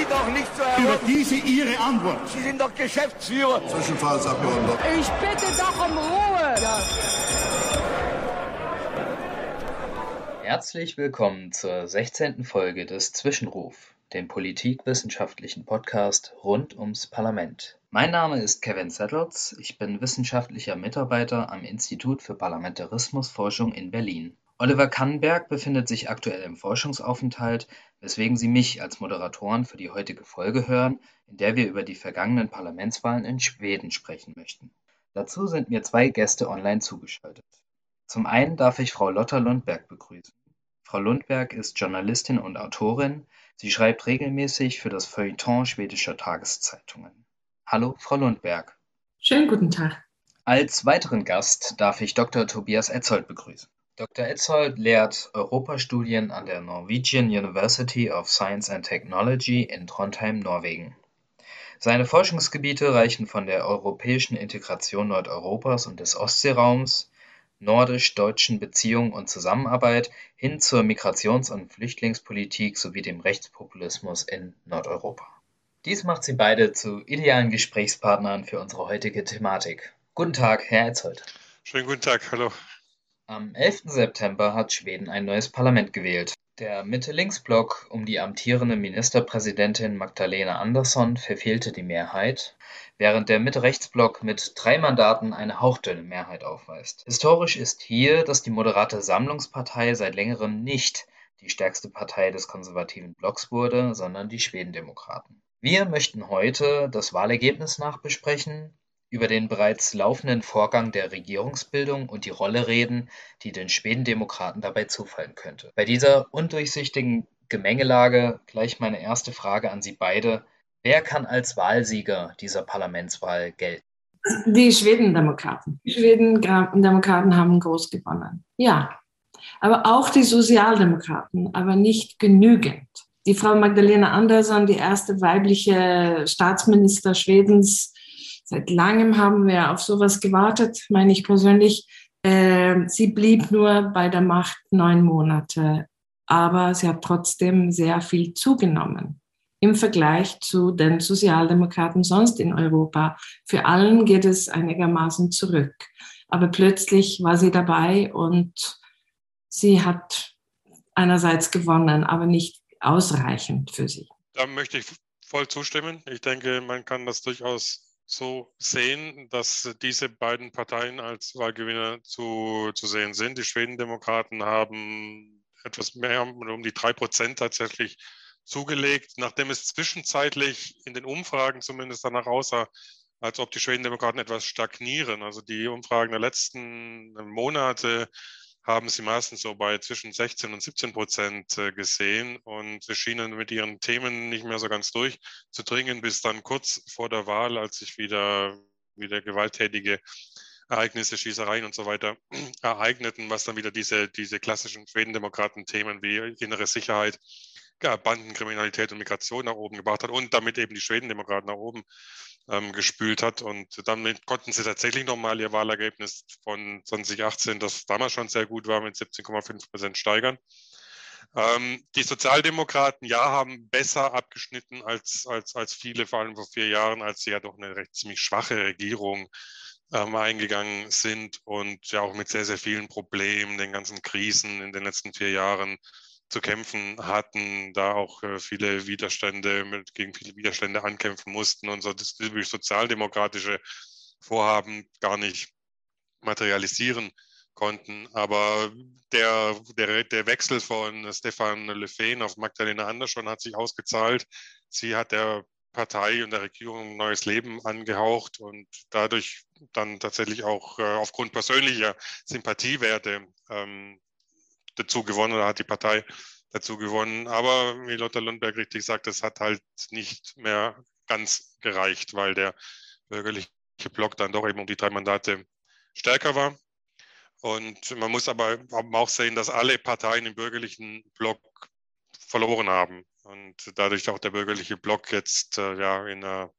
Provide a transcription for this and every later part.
Sie doch nicht zu erwarten. Über diese Ihre Antwort. Sie sind doch Geschäftsführer. Zwischenfallsabgeordneter. Ich bitte doch um Ruhe. Ja. Herzlich willkommen zur 16. Folge des Zwischenruf, dem politikwissenschaftlichen Podcast rund ums Parlament. Mein Name ist Kevin Settles, ich bin wissenschaftlicher Mitarbeiter am Institut für Parlamentarismusforschung in Berlin. Oliver Kannenberg befindet sich aktuell im Forschungsaufenthalt, weswegen Sie mich als Moderatoren für die heutige Folge hören, in der wir über die vergangenen Parlamentswahlen in Schweden sprechen möchten. Dazu sind mir zwei Gäste online zugeschaltet. Zum einen darf ich Frau Lotta Lundberg begrüßen. Frau Lundberg ist Journalistin und Autorin. Sie schreibt regelmäßig für das Feuilleton schwedischer Tageszeitungen. Hallo, Frau Lundberg. Schönen guten Tag. Als weiteren Gast darf ich Dr. Tobias Etzold begrüßen. Dr. Etzold lehrt Europastudien an der Norwegian University of Science and Technology in Trondheim, Norwegen. Seine Forschungsgebiete reichen von der europäischen Integration Nordeuropas und des Ostseeraums, nordisch-deutschen Beziehungen und Zusammenarbeit hin zur Migrations- und Flüchtlingspolitik sowie dem Rechtspopulismus in Nordeuropa. Dies macht sie beide zu idealen Gesprächspartnern für unsere heutige Thematik. Guten Tag, Herr Etzold. Schönen guten Tag, hallo. Am 11. September hat Schweden ein neues Parlament gewählt. Der Mitte-Links-Block um die amtierende Ministerpräsidentin Magdalena Andersson verfehlte die Mehrheit, während der Mitte-Rechts-Block mit drei Mandaten eine hauchdünne Mehrheit aufweist. Historisch ist hier, dass die moderate Sammlungspartei seit längerem nicht die stärkste Partei des konservativen Blocks wurde, sondern die Schwedendemokraten. Wir möchten heute das Wahlergebnis nachbesprechen über den bereits laufenden Vorgang der Regierungsbildung und die Rolle reden, die den Schwedendemokraten dabei zufallen könnte. Bei dieser undurchsichtigen Gemengelage gleich meine erste Frage an Sie beide. Wer kann als Wahlsieger dieser Parlamentswahl gelten? Die Schwedendemokraten. Die Schwedendemokraten haben groß gewonnen. Ja. Aber auch die Sozialdemokraten, aber nicht genügend. Die Frau Magdalena Andersson, die erste weibliche Staatsminister Schwedens, Seit langem haben wir auf sowas gewartet, meine ich persönlich. Äh, sie blieb nur bei der Macht neun Monate, aber sie hat trotzdem sehr viel zugenommen im Vergleich zu den Sozialdemokraten sonst in Europa. Für allen geht es einigermaßen zurück. Aber plötzlich war sie dabei und sie hat einerseits gewonnen, aber nicht ausreichend für sie. Da möchte ich voll zustimmen. Ich denke, man kann das durchaus so sehen, dass diese beiden Parteien als Wahlgewinner zu, zu sehen sind. Die Schwedendemokraten haben etwas mehr, um die drei Prozent tatsächlich zugelegt, nachdem es zwischenzeitlich in den Umfragen zumindest danach aussah, als ob die Schwedendemokraten etwas stagnieren. Also die Umfragen der letzten Monate haben sie meistens so bei zwischen 16 und 17 Prozent äh, gesehen und schienen mit ihren Themen nicht mehr so ganz durchzudringen, bis dann kurz vor der Wahl, als sich wieder, wieder gewalttätige Ereignisse, Schießereien und so weiter ereigneten, was dann wieder diese, diese klassischen Schwedendemokraten-Themen wie innere Sicherheit, ja, Bandenkriminalität und Migration nach oben gebracht hat und damit eben die Schwedendemokraten nach oben ähm, gespült hat. Und damit konnten sie tatsächlich nochmal ihr Wahlergebnis von 2018, das damals schon sehr gut war, mit 17,5 Prozent steigern. Ähm, die Sozialdemokraten, ja, haben besser abgeschnitten als, als, als viele, vor allem vor vier Jahren, als sie ja doch eine recht ziemlich schwache Regierung ähm, eingegangen sind und ja auch mit sehr, sehr vielen Problemen, den ganzen Krisen in den letzten vier Jahren zu kämpfen hatten, da auch äh, viele Widerstände, mit, gegen viele Widerstände ankämpfen mussten und so das sozialdemokratische Vorhaben gar nicht materialisieren konnten. Aber der, der, der Wechsel von Stefan Löfven auf Magdalena Andersson hat sich ausgezahlt. Sie hat der Partei und der Regierung ein neues Leben angehaucht und dadurch dann tatsächlich auch äh, aufgrund persönlicher Sympathiewerte ähm, dazu gewonnen oder hat die Partei dazu gewonnen. Aber wie Lotta Lundberg richtig sagt, es hat halt nicht mehr ganz gereicht, weil der bürgerliche Block dann doch eben um die drei Mandate stärker war. Und man muss aber auch sehen, dass alle Parteien im bürgerlichen Block verloren haben. Und dadurch auch der bürgerliche Block jetzt äh, ja in einer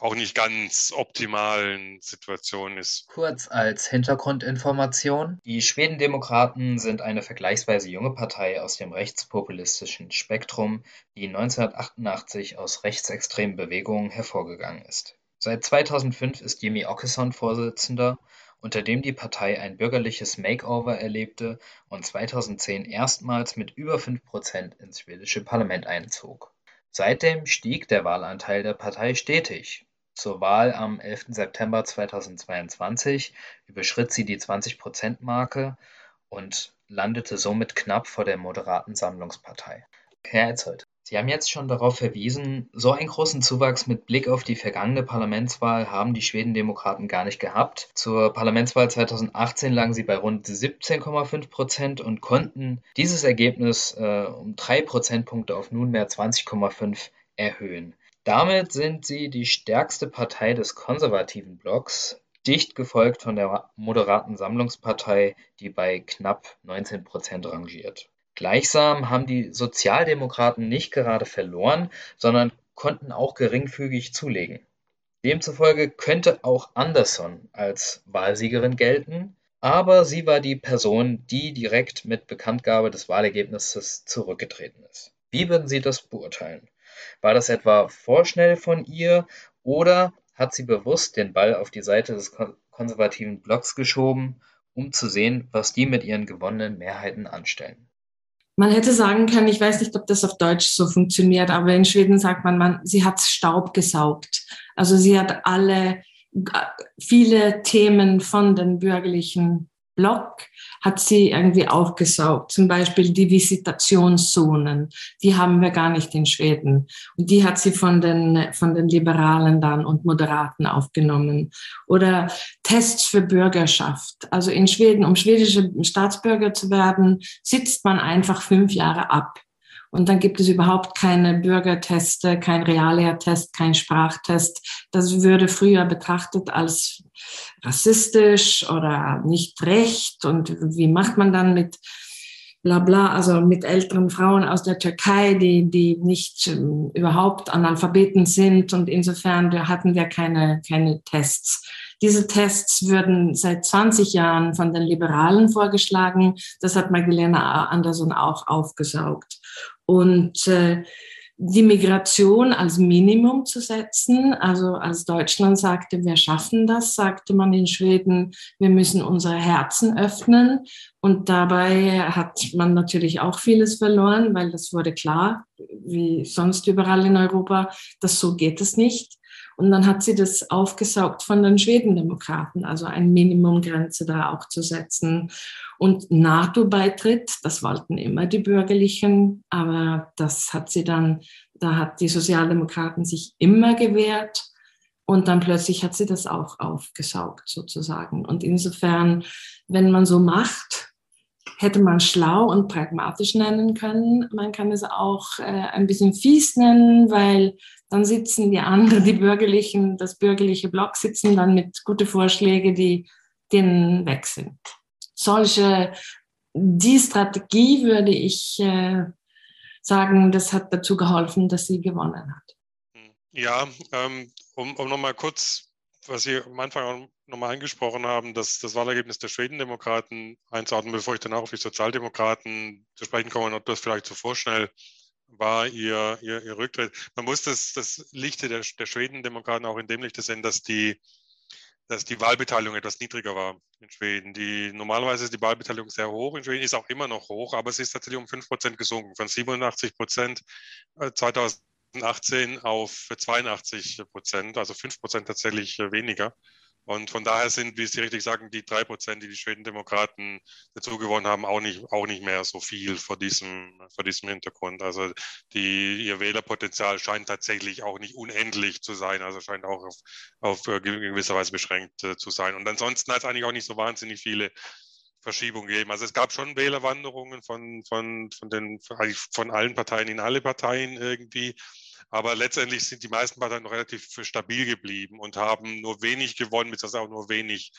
auch nicht ganz optimalen Situation ist. Kurz als Hintergrundinformation. Die Schwedendemokraten sind eine vergleichsweise junge Partei aus dem rechtspopulistischen Spektrum, die 1988 aus rechtsextremen Bewegungen hervorgegangen ist. Seit 2005 ist Jimmy Åkesson Vorsitzender, unter dem die Partei ein bürgerliches Makeover erlebte und 2010 erstmals mit über 5 Prozent ins schwedische Parlament einzog. Seitdem stieg der Wahlanteil der Partei stetig zur Wahl am 11. September 2022 überschritt sie die 20-Prozent-Marke und landete somit knapp vor der moderaten Sammlungspartei. Herr Etzold, Sie haben jetzt schon darauf verwiesen, so einen großen Zuwachs mit Blick auf die vergangene Parlamentswahl haben die Schwedendemokraten gar nicht gehabt. Zur Parlamentswahl 2018 lagen sie bei rund 17,5 Prozent und konnten dieses Ergebnis äh, um drei Prozentpunkte auf nunmehr 20,5 erhöhen. Damit sind sie die stärkste Partei des konservativen Blocks, dicht gefolgt von der moderaten Sammlungspartei, die bei knapp 19 Prozent rangiert. Gleichsam haben die Sozialdemokraten nicht gerade verloren, sondern konnten auch geringfügig zulegen. Demzufolge könnte auch Anderson als Wahlsiegerin gelten, aber sie war die Person, die direkt mit Bekanntgabe des Wahlergebnisses zurückgetreten ist. Wie würden Sie das beurteilen? War das etwa vorschnell von ihr oder hat sie bewusst den Ball auf die Seite des konservativen Blocks geschoben, um zu sehen, was die mit ihren gewonnenen Mehrheiten anstellen? Man hätte sagen können, ich weiß nicht, ob das auf Deutsch so funktioniert, aber in Schweden sagt man, man sie hat Staub gesaugt. Also sie hat alle viele Themen von den bürgerlichen Block hat sie irgendwie aufgesaugt. Zum Beispiel die Visitationszonen, die haben wir gar nicht in Schweden. Und die hat sie von den, von den Liberalen dann und Moderaten aufgenommen. Oder Tests für Bürgerschaft. Also in Schweden, um schwedische Staatsbürger zu werden, sitzt man einfach fünf Jahre ab. Und dann gibt es überhaupt keine Bürgerteste, kein Reallehrtest, kein Sprachtest. Das würde früher betrachtet als rassistisch oder nicht recht. Und wie macht man dann mit bla bla, also mit älteren Frauen aus der Türkei, die, die nicht ähm, überhaupt Analphabeten sind. Und insofern hatten wir keine, keine Tests. Diese Tests würden seit 20 Jahren von den Liberalen vorgeschlagen. Das hat Magdalena Andersson auch aufgesaugt. Und äh, die Migration als Minimum zu setzen. Also als Deutschland sagte, wir schaffen das, sagte man in Schweden, wir müssen unsere Herzen öffnen. Und dabei hat man natürlich auch vieles verloren, weil das wurde klar, wie sonst überall in Europa, dass so geht es nicht. Und dann hat sie das aufgesaugt von den Schwedendemokraten, also eine Minimumgrenze da auch zu setzen. Und NATO-Beitritt, das wollten immer die Bürgerlichen, aber das hat sie dann, da hat die Sozialdemokraten sich immer gewehrt. Und dann plötzlich hat sie das auch aufgesaugt sozusagen. Und insofern, wenn man so macht, hätte man schlau und pragmatisch nennen können. Man kann es auch äh, ein bisschen fies nennen, weil dann sitzen die anderen, die bürgerlichen, das bürgerliche Block sitzen dann mit gute Vorschläge, die denen weg sind. Solche, die Strategie würde ich äh, sagen, das hat dazu geholfen, dass sie gewonnen hat. Ja, ähm, um, um nochmal kurz, was Sie am Anfang nochmal angesprochen haben, dass das Wahlergebnis der Schwedendemokraten einzuordnen, bevor ich dann auch auf die Sozialdemokraten zu sprechen komme und ob das vielleicht zu vorschnell war ihr, ihr, ihr Rücktritt. Man muss das, das Lichte der, der Schwedendemokraten auch in dem Lichte sehen, dass die, dass die Wahlbeteiligung etwas niedriger war in Schweden. Die, normalerweise ist die Wahlbeteiligung sehr hoch in Schweden, ist auch immer noch hoch, aber es ist tatsächlich um 5% gesunken, von 87 Prozent 2018 auf 82 Prozent, also 5 Prozent tatsächlich weniger. Und von daher sind, wie Sie richtig sagen, die drei Prozent, die die Schwedendemokraten dazu gewonnen haben, auch nicht, auch nicht mehr so viel vor diesem, vor diesem Hintergrund. Also die, ihr Wählerpotenzial scheint tatsächlich auch nicht unendlich zu sein, also scheint auch auf, auf gewisser Weise beschränkt äh, zu sein. Und ansonsten hat es eigentlich auch nicht so wahnsinnig viele Verschiebungen gegeben. Also es gab schon Wählerwanderungen von, von, von, den, von allen Parteien in alle Parteien irgendwie. Aber letztendlich sind die meisten Parteien noch relativ stabil geblieben und haben nur wenig gewonnen, beziehungsweise auch nur wenig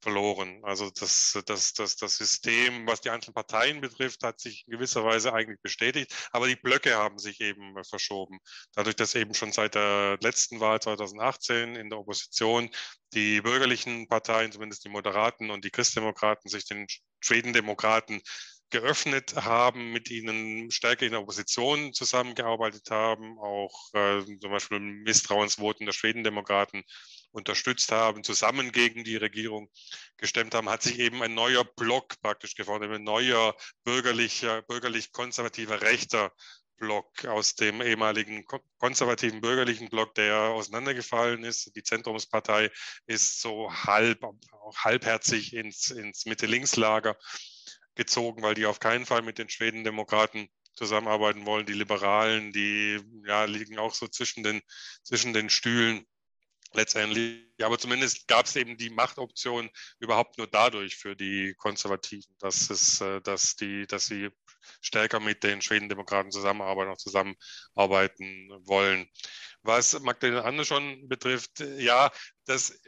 verloren. Also das, das, das, das System, was die einzelnen Parteien betrifft, hat sich in gewisser Weise eigentlich bestätigt, aber die Blöcke haben sich eben verschoben. Dadurch, dass eben schon seit der letzten Wahl 2018 in der Opposition die bürgerlichen Parteien, zumindest die Moderaten und die Christdemokraten, sich den Schwedendemokraten geöffnet haben, mit ihnen stärker in der Opposition zusammengearbeitet haben, auch äh, zum Beispiel Misstrauensvoten der Schwedendemokraten unterstützt haben, zusammen gegen die Regierung gestemmt haben, hat sich eben ein neuer Block praktisch geformt, ein neuer bürgerlicher, bürgerlich-konservativer rechter Block aus dem ehemaligen konservativen bürgerlichen Block, der auseinandergefallen ist. Die Zentrumspartei ist so halb, halbherzig ins, ins Mitte-Links-Lager gezogen, weil die auf keinen Fall mit den Schwedendemokraten zusammenarbeiten wollen. Die Liberalen, die ja, liegen auch so zwischen den, zwischen den Stühlen letztendlich. Aber zumindest gab es eben die Machtoption überhaupt nur dadurch für die Konservativen, dass es, äh, dass die, dass sie stärker mit den Schwedendemokraten zusammenarbeiten, auch zusammenarbeiten wollen. Was Magdalena Andersson betrifft, ja, das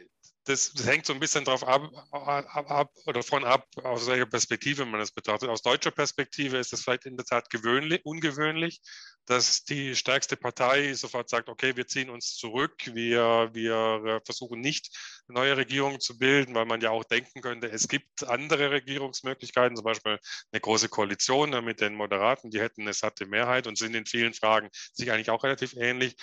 das, das, hängt so ein bisschen drauf ab, ab, ab, oder davon ab, aus welcher Perspektive man es betrachtet. Aus deutscher Perspektive ist es vielleicht in der Tat gewöhnlich, ungewöhnlich, dass die stärkste Partei sofort sagt, okay, wir ziehen uns zurück, wir, wir versuchen nicht eine neue Regierung zu bilden, weil man ja auch denken könnte, es gibt andere Regierungsmöglichkeiten, zum Beispiel eine große Koalition mit den Moderaten, die hätten eine satte Mehrheit und sind in vielen Fragen sich eigentlich auch relativ ähnlich.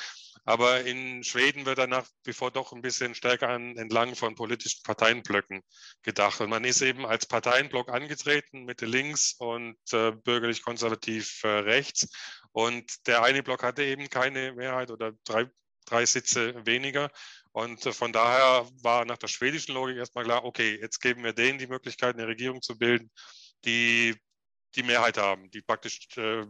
Aber in Schweden wird dann nach wie vor doch ein bisschen stärker an, entlang von politischen Parteienblöcken gedacht. Und man ist eben als Parteienblock angetreten, Mitte links und äh, bürgerlich-konservativ äh, rechts. Und der eine Block hatte eben keine Mehrheit oder drei, drei Sitze weniger. Und äh, von daher war nach der schwedischen Logik erstmal klar, okay, jetzt geben wir denen die Möglichkeit, eine Regierung zu bilden, die die Mehrheit haben, die praktisch äh,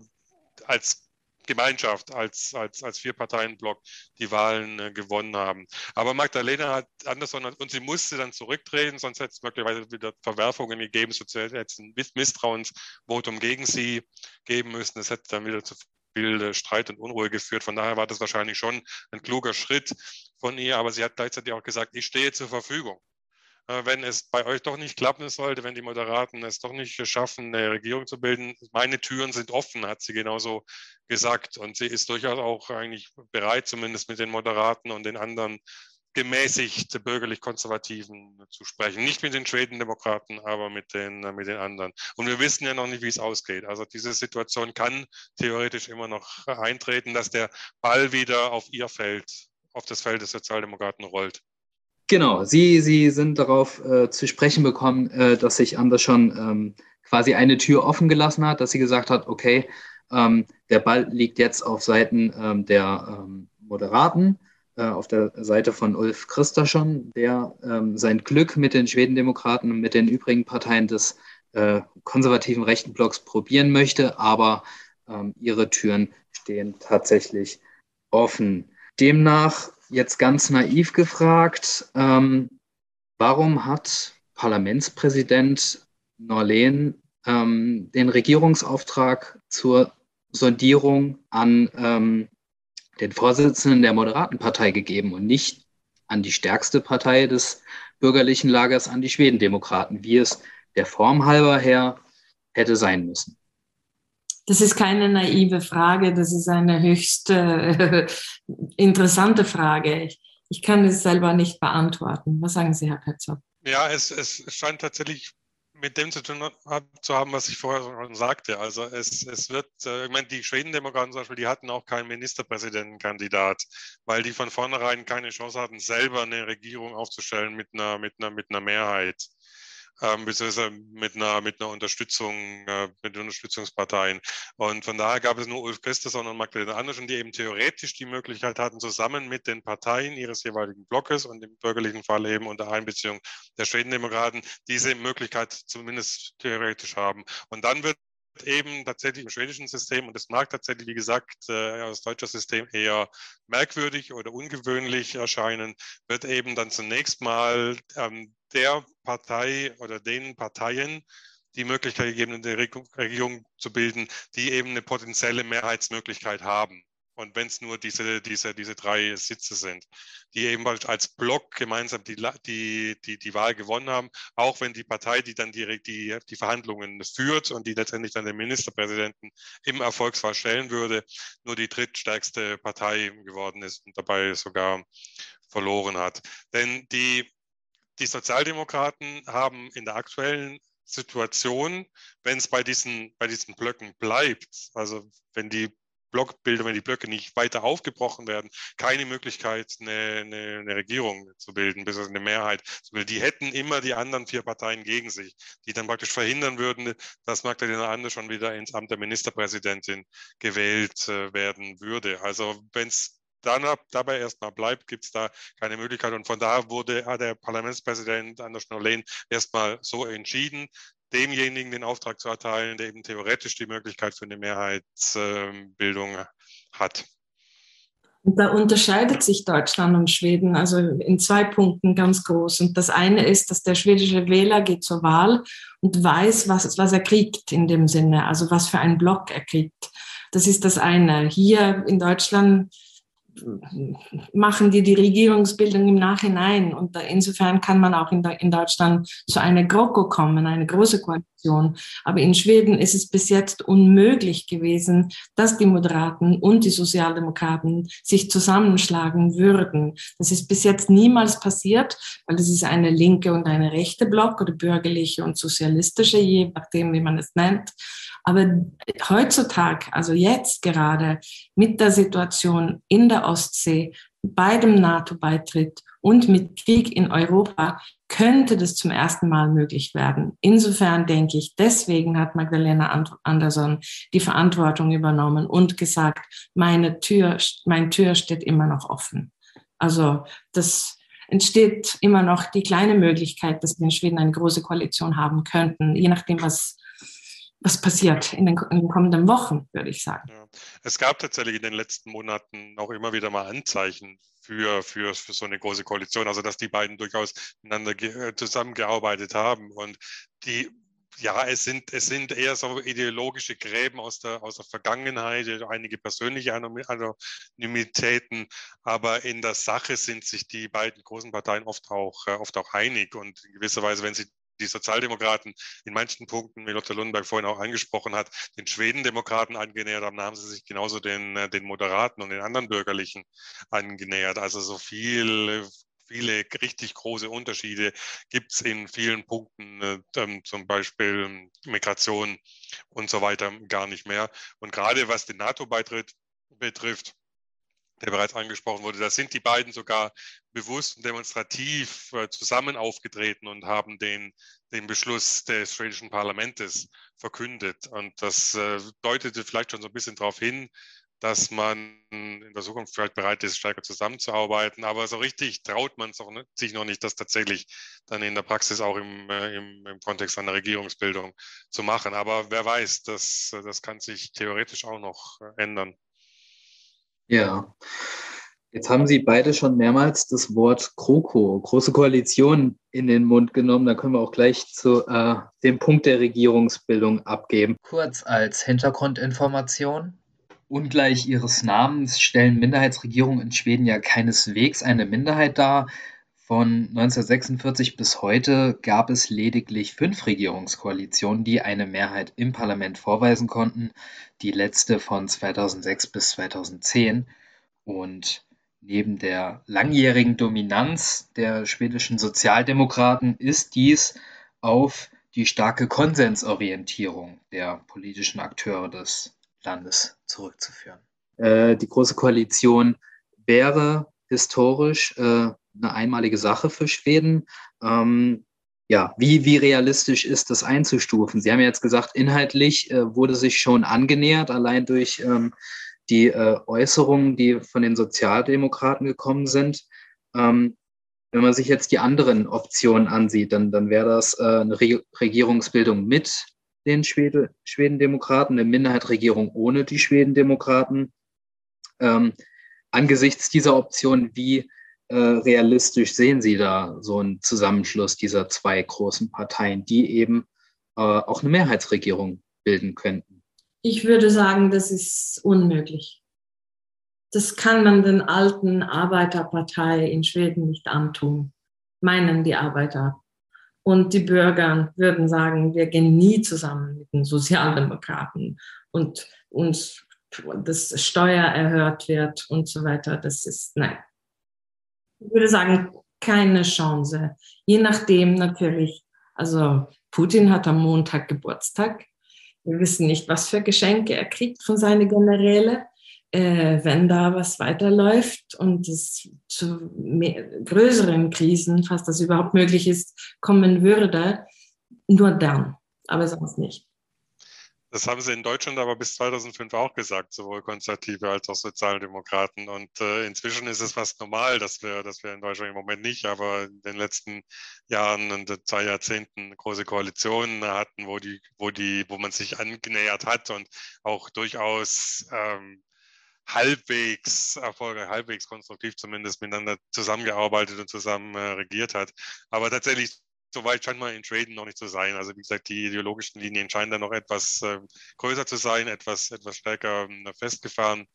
als Gemeinschaft, als, als, als Vier-Parteien-Block die Wahlen äh, gewonnen haben. Aber Magdalena hat Andersson und sie musste dann zurücktreten, sonst hätte es möglicherweise wieder Verwerfungen gegeben, so hätte es ein Misstrauensvotum gegen sie geben müssen. Es hätte dann wieder zu viel äh, Streit und Unruhe geführt. Von daher war das wahrscheinlich schon ein kluger Schritt von ihr, aber sie hat gleichzeitig auch gesagt, ich stehe zur Verfügung. Äh, wenn es bei euch doch nicht klappen sollte, wenn die Moderaten es doch nicht schaffen, eine Regierung zu bilden, meine Türen sind offen, hat sie genauso gesagt. Und sie ist durchaus auch eigentlich bereit, zumindest mit den Moderaten und den anderen gemäßigt bürgerlich-konservativen zu sprechen. Nicht mit den Schwedendemokraten, aber mit den, mit den anderen. Und wir wissen ja noch nicht, wie es ausgeht. Also diese Situation kann theoretisch immer noch eintreten, dass der Ball wieder auf ihr Feld, auf das Feld des Sozialdemokraten rollt. Genau, Sie, Sie sind darauf äh, zu sprechen bekommen, äh, dass sich Anders schon ähm, quasi eine Tür offen gelassen hat, dass sie gesagt hat, okay, ähm, der Ball liegt jetzt auf Seiten ähm, der ähm, Moderaten, äh, auf der Seite von Ulf Christerson, der ähm, sein Glück mit den Schwedendemokraten und mit den übrigen Parteien des äh, konservativen rechten Blocks probieren möchte, aber ähm, ihre Türen stehen tatsächlich offen. Demnach jetzt ganz naiv gefragt, ähm, warum hat Parlamentspräsident Norleen ähm, den Regierungsauftrag zur Sondierung an ähm, den Vorsitzenden der Moderatenpartei gegeben und nicht an die stärkste Partei des bürgerlichen Lagers, an die Schwedendemokraten, wie es der Form halber her hätte sein müssen. Das ist keine naive Frage, das ist eine höchst äh, interessante Frage. Ich, ich, kann es selber nicht beantworten. Was sagen Sie, Herr Petzow? Ja, es, es scheint tatsächlich mit dem zu tun zu haben, was ich vorher schon sagte. Also es, es wird, äh, ich meine, die Schwedendemokraten zum Beispiel, die hatten auch keinen Ministerpräsidentenkandidat, weil die von vornherein keine Chance hatten, selber eine Regierung aufzustellen mit einer, mit einer, mit einer Mehrheit ähm, beziehungsweise mit einer, mit einer Unterstützung, äh, mit Unterstützungsparteien. Und von daher gab es nur Ulf Christensen und Magdalena Andersson, die eben theoretisch die Möglichkeit hatten, zusammen mit den Parteien ihres jeweiligen Blockes und im bürgerlichen Fall eben unter Einbeziehung der Schwedendemokraten diese Möglichkeit zumindest theoretisch haben. Und dann wird eben tatsächlich im schwedischen System, und das mag tatsächlich, wie gesagt, äh, aus deutscher System eher merkwürdig oder ungewöhnlich erscheinen, wird eben dann zunächst mal ähm, der Partei oder den Parteien die Möglichkeit gegeben, eine Regierung zu bilden, die eben eine potenzielle Mehrheitsmöglichkeit haben. Und wenn es nur diese, diese, diese drei Sitze sind, die eben als Block gemeinsam die, die, die, die Wahl gewonnen haben, auch wenn die Partei, die dann direkt die, die Verhandlungen führt und die letztendlich dann den Ministerpräsidenten im Erfolgsfall stellen würde, nur die drittstärkste Partei geworden ist und dabei sogar verloren hat. Denn die, die Sozialdemokraten haben in der aktuellen Situation, wenn es bei diesen, bei diesen Blöcken bleibt, also wenn die Blockbilder, wenn die Blöcke nicht weiter aufgebrochen werden, keine Möglichkeit, eine, eine, eine Regierung zu bilden, bis eine Mehrheit. Die hätten immer die anderen vier Parteien gegen sich, die dann praktisch verhindern würden, dass Magdalena Ande schon wieder ins Amt der Ministerpräsidentin gewählt äh, werden würde. Also wenn es dann dabei erstmal bleibt, gibt es da keine Möglichkeit. Und von daher wurde der Parlamentspräsident Anders Schnollen erstmal so entschieden, demjenigen den Auftrag zu erteilen, der eben theoretisch die Möglichkeit für eine Mehrheitsbildung hat. Da unterscheidet sich Deutschland und Schweden also in zwei Punkten ganz groß. Und das eine ist, dass der schwedische Wähler geht zur Wahl und weiß, was, was er kriegt in dem Sinne, also was für einen Block er kriegt. Das ist das eine. Hier in Deutschland machen die die Regierungsbildung im Nachhinein. Und insofern kann man auch in, in Deutschland zu einer GroKo kommen, eine große Koalition. Aber in Schweden ist es bis jetzt unmöglich gewesen, dass die Moderaten und die Sozialdemokraten sich zusammenschlagen würden. Das ist bis jetzt niemals passiert, weil es ist eine linke und eine rechte Block oder bürgerliche und sozialistische, je nachdem, wie man es nennt. Aber heutzutage, also jetzt gerade mit der Situation in der Ostsee, bei dem NATO-Beitritt und mit Krieg in Europa, könnte das zum ersten Mal möglich werden. Insofern denke ich, deswegen hat Magdalena Andersson die Verantwortung übernommen und gesagt, meine Tür, mein Tür steht immer noch offen. Also das entsteht immer noch die kleine Möglichkeit, dass wir in Schweden eine große Koalition haben könnten, je nachdem, was was passiert in den, in den, kommenden Wochen, würde ich sagen. Ja. Es gab tatsächlich in den letzten Monaten auch immer wieder mal Anzeichen für, für, für so eine große Koalition, also dass die beiden durchaus miteinander äh, zusammengearbeitet haben. Und die, ja, es sind, es sind eher so ideologische Gräben aus der, aus der Vergangenheit, einige persönliche Anonymitäten, aber in der Sache sind sich die beiden großen Parteien oft auch, äh, oft auch einig und in gewisser Weise, wenn sie die Sozialdemokraten in manchen Punkten, wie Lotte Lundberg vorhin auch angesprochen hat, den Schwedendemokraten angenähert haben, haben sie sich genauso den, äh, den Moderaten und den anderen Bürgerlichen angenähert. Also so viel viele richtig große Unterschiede gibt es in vielen Punkten, äh, ähm, zum Beispiel Migration und so weiter, gar nicht mehr. Und gerade was den NATO-Beitritt betrifft, der bereits angesprochen wurde, da sind die beiden sogar bewusst und demonstrativ äh, zusammen aufgetreten und haben den, den Beschluss des schwedischen Parlaments verkündet. Und das äh, deutete vielleicht schon so ein bisschen darauf hin, dass man in der Zukunft vielleicht bereit ist, stärker zusammenzuarbeiten. Aber so richtig traut man sich noch nicht, das tatsächlich dann in der Praxis auch im, äh, im, im Kontext einer Regierungsbildung zu machen. Aber wer weiß, das, das kann sich theoretisch auch noch ändern. Ja. Jetzt haben Sie beide schon mehrmals das Wort GroKo, Große Koalition, in den Mund genommen. Da können wir auch gleich zu äh, dem Punkt der Regierungsbildung abgeben. Kurz als Hintergrundinformation. Ungleich ihres Namens stellen Minderheitsregierungen in Schweden ja keineswegs eine Minderheit dar. Von 1946 bis heute gab es lediglich fünf Regierungskoalitionen, die eine Mehrheit im Parlament vorweisen konnten, die letzte von 2006 bis 2010. Und neben der langjährigen Dominanz der schwedischen Sozialdemokraten ist dies auf die starke Konsensorientierung der politischen Akteure des Landes zurückzuführen. Äh, die Große Koalition wäre historisch äh, eine einmalige Sache für Schweden. Ähm, ja, wie, wie realistisch ist das einzustufen? Sie haben ja jetzt gesagt, inhaltlich äh, wurde sich schon angenähert, allein durch ähm, die äh, Äußerungen, die von den Sozialdemokraten gekommen sind. Ähm, wenn man sich jetzt die anderen Optionen ansieht, dann, dann wäre das äh, eine Re Regierungsbildung mit den Schwede Schwedendemokraten, eine Minderheitsregierung ohne die Schwedendemokraten. Ähm, angesichts dieser Option, wie realistisch sehen Sie da so einen Zusammenschluss dieser zwei großen Parteien, die eben äh, auch eine Mehrheitsregierung bilden könnten? Ich würde sagen, das ist unmöglich. das kann man den alten Arbeiterpartei in Schweden nicht antun, meinen die Arbeiter. Und die Bürger würden sagen, wir gehen nie zusammen mit den Sozialdemokraten und uns das Steuer erhöht wird und so weiter. Das ist, nein. Ich würde sagen, keine Chance. Je nachdem natürlich, also Putin hat am Montag Geburtstag. Wir wissen nicht, was für Geschenke er kriegt von seinen Generäle. Äh, wenn da was weiterläuft und es zu mehr, größeren Krisen, falls das überhaupt möglich ist, kommen würde, nur dann, aber sonst nicht. Das haben sie in Deutschland aber bis 2005 auch gesagt, sowohl Konservative als auch Sozialdemokraten. Und äh, inzwischen ist es fast normal, dass wir, dass wir in Deutschland im Moment nicht, aber in den letzten Jahren und zwei Jahrzehnten große Koalitionen hatten, wo die, wo die, wo man sich angenähert hat und auch durchaus ähm, halbwegs erfolgreich, halbwegs konstruktiv zumindest miteinander zusammengearbeitet und zusammen äh, regiert hat. Aber tatsächlich Soweit scheint man in Schweden noch nicht zu sein. Also wie gesagt, die ideologischen Linien scheinen da noch etwas äh, größer zu sein, etwas, etwas stärker äh, festgefahren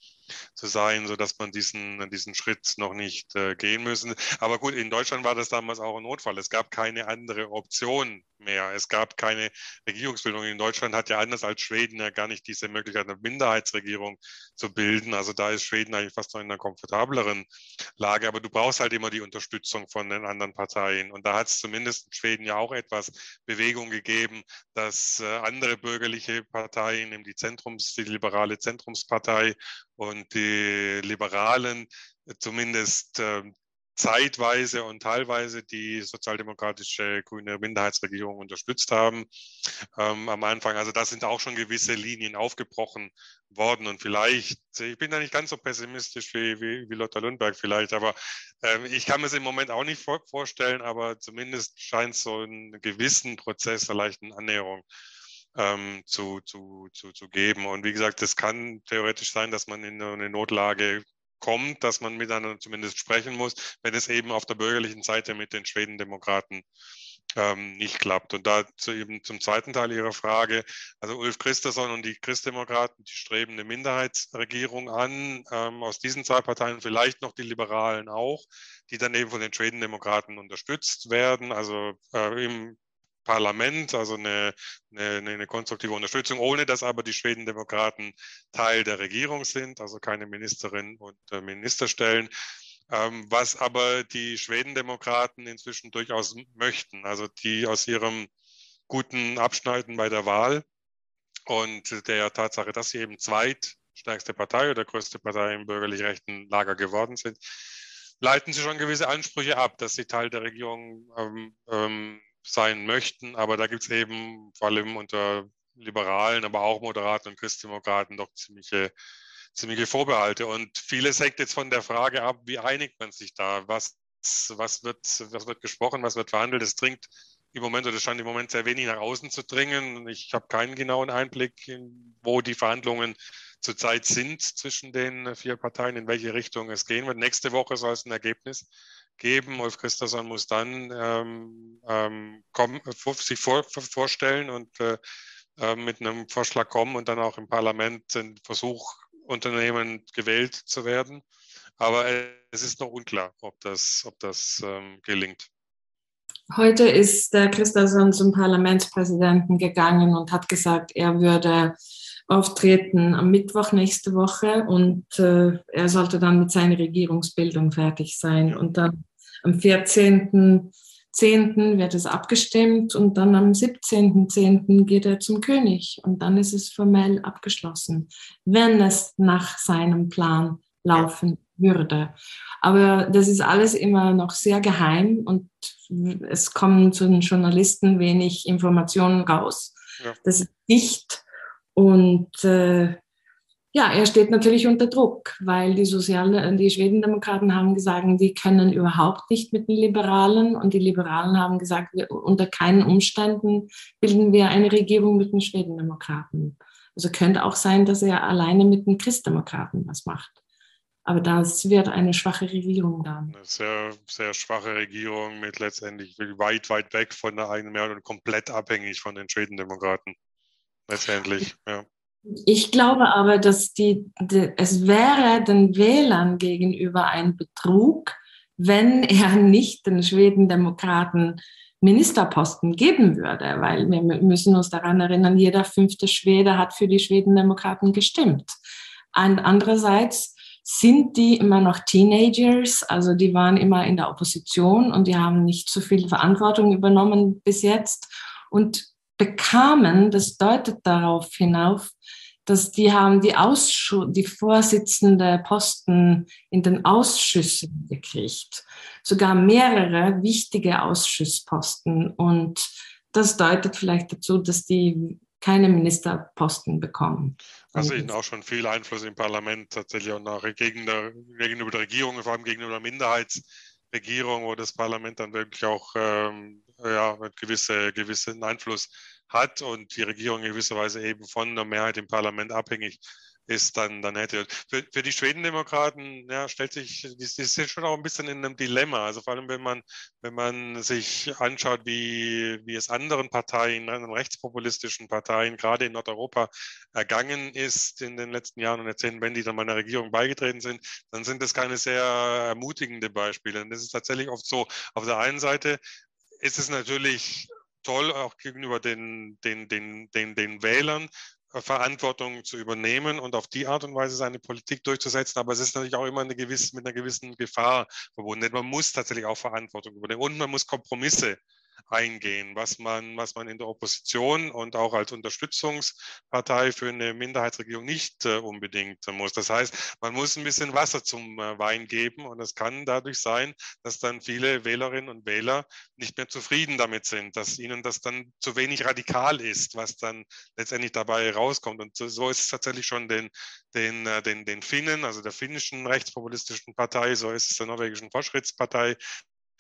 zu sein, sodass man diesen, diesen Schritt noch nicht äh, gehen müssen. Aber gut, in Deutschland war das damals auch ein Notfall. Es gab keine andere Option mehr. Es gab keine Regierungsbildung. In Deutschland hat ja anders als Schweden ja gar nicht diese Möglichkeit, eine Minderheitsregierung zu bilden. Also da ist Schweden eigentlich fast noch in einer komfortableren Lage. Aber du brauchst halt immer die Unterstützung von den anderen Parteien. Und da hat es zumindest in Schweden ja auch etwas Bewegung gegeben, dass äh, andere bürgerliche Parteien, eben die Zentrums, die liberale Zentrumspartei und die Liberalen zumindest äh, zeitweise und teilweise die sozialdemokratische grüne Minderheitsregierung unterstützt haben ähm, am Anfang. Also da sind auch schon gewisse Linien aufgebrochen worden und vielleicht, ich bin da nicht ganz so pessimistisch wie, wie, wie Lothar Lundberg vielleicht, aber ähm, ich kann mir es im Moment auch nicht vor, vorstellen, aber zumindest scheint es so einen gewissen Prozess der leichten Annäherung ähm, zu, zu, zu, zu geben. Und wie gesagt, es kann theoretisch sein, dass man in eine Notlage kommt, dass man miteinander zumindest sprechen muss, wenn es eben auf der bürgerlichen Seite mit den Schwedendemokraten ähm, nicht klappt. Und dazu eben zum zweiten Teil Ihrer Frage, also Ulf Christensen und die Christdemokraten, die streben eine Minderheitsregierung an, ähm, aus diesen zwei Parteien vielleicht noch die Liberalen auch, die dann eben von den Schwedendemokraten unterstützt werden, also äh, im Parlament, also eine, eine, eine, konstruktive Unterstützung, ohne dass aber die Schwedendemokraten Teil der Regierung sind, also keine Ministerinnen und äh, Minister stellen. Ähm, was aber die Schwedendemokraten inzwischen durchaus möchten, also die aus ihrem guten Abschneiden bei der Wahl und der Tatsache, dass sie eben zweitstärkste Partei oder größte Partei im bürgerlich-rechten Lager geworden sind, leiten sie schon gewisse Ansprüche ab, dass sie Teil der Regierung ähm, ähm, sein möchten. Aber da gibt es eben vor allem unter Liberalen, aber auch Moderaten und Christdemokraten doch ziemliche, ziemliche Vorbehalte. Und vieles hängt jetzt von der Frage ab, wie einigt man sich da? Was, was, wird, was wird gesprochen, was wird verhandelt? Es dringt im Moment oder scheint im Moment sehr wenig nach außen zu dringen. Ich habe keinen genauen Einblick, in, wo die Verhandlungen zurzeit sind zwischen den vier Parteien, in welche Richtung es gehen wird. Nächste Woche soll es ein Ergebnis geben. Ulf Christensen muss dann ähm, ähm, kommen, sich vor, vorstellen und äh, äh, mit einem Vorschlag kommen und dann auch im Parlament den Versuch unternehmen, gewählt zu werden. Aber es ist noch unklar, ob das, ob das ähm, gelingt. Heute ist der Christensen zum Parlamentspräsidenten gegangen und hat gesagt, er würde auftreten am Mittwoch nächste Woche und äh, er sollte dann mit seiner Regierungsbildung fertig sein. Und dann am 14.10. wird es abgestimmt und dann am 17.10. geht er zum König und dann ist es formell abgeschlossen, wenn es nach seinem Plan laufen würde. Aber das ist alles immer noch sehr geheim und es kommen zu den Journalisten wenig Informationen raus. Ja. Das ist dicht und äh, ja, er steht natürlich unter Druck, weil die Sozial die Schwedendemokraten haben gesagt, die können überhaupt nicht mit den Liberalen und die Liberalen haben gesagt, wir, unter keinen Umständen bilden wir eine Regierung mit den Schwedendemokraten. Also könnte auch sein, dass er alleine mit den Christdemokraten was macht. Aber das wird eine schwache Regierung dann. Eine sehr, sehr schwache Regierung mit letztendlich weit, weit weg von der eigenen Mehrheit und komplett abhängig von den Schwedendemokraten letztendlich, ja. Ich glaube aber, dass die, die, es wäre den Wählern gegenüber ein Betrug, wenn er nicht den Schwedendemokraten Ministerposten geben würde, weil wir müssen uns daran erinnern, jeder fünfte Schwede hat für die Schwedendemokraten gestimmt. Und andererseits sind die immer noch Teenagers, also die waren immer in der Opposition und die haben nicht so viel Verantwortung übernommen bis jetzt und bekamen, das deutet darauf hinauf, dass die haben die Ausschuss, die Vorsitzende Posten in den Ausschüssen gekriegt, sogar mehrere wichtige Ausschussposten und das deutet vielleicht dazu, dass die keine Ministerposten bekommen. Also ihnen auch schon viel Einfluss im Parlament tatsächlich und auch gegenüber, der Regierung, vor allem gegenüber der Minderheitsregierung, wo das Parlament dann wirklich auch ähm, ja, gewisse, gewissen Einfluss hat und die Regierung in gewisser Weise eben von der Mehrheit im Parlament abhängig ist, dann, dann hätte. Für, für die Schwedendemokraten ja, stellt sich, die, die sind schon auch ein bisschen in einem Dilemma. Also vor allem, wenn man, wenn man sich anschaut, wie, wie es anderen Parteien, anderen rechtspopulistischen Parteien, gerade in Nordeuropa, ergangen ist in den letzten Jahren und Jahrzehnten, wenn die dann meiner Regierung beigetreten sind, dann sind das keine sehr ermutigende Beispiele. Und das ist tatsächlich oft so, auf der einen Seite ist es natürlich toll, auch gegenüber den, den, den, den, den Wählern, äh, Verantwortung zu übernehmen und auf die Art und Weise seine Politik durchzusetzen. Aber es ist natürlich auch immer eine gewisse, mit einer gewissen Gefahr verbunden. Man muss tatsächlich auch Verantwortung übernehmen und man muss Kompromisse eingehen, was man, was man in der Opposition und auch als Unterstützungspartei für eine Minderheitsregierung nicht äh, unbedingt muss. Das heißt, man muss ein bisschen Wasser zum äh, Wein geben und es kann dadurch sein, dass dann viele Wählerinnen und Wähler nicht mehr zufrieden damit sind, dass ihnen das dann zu wenig radikal ist, was dann letztendlich dabei rauskommt. Und so, so ist es tatsächlich schon den, den, äh, den, den Finnen, also der finnischen rechtspopulistischen Partei, so ist es der norwegischen Fortschrittspartei,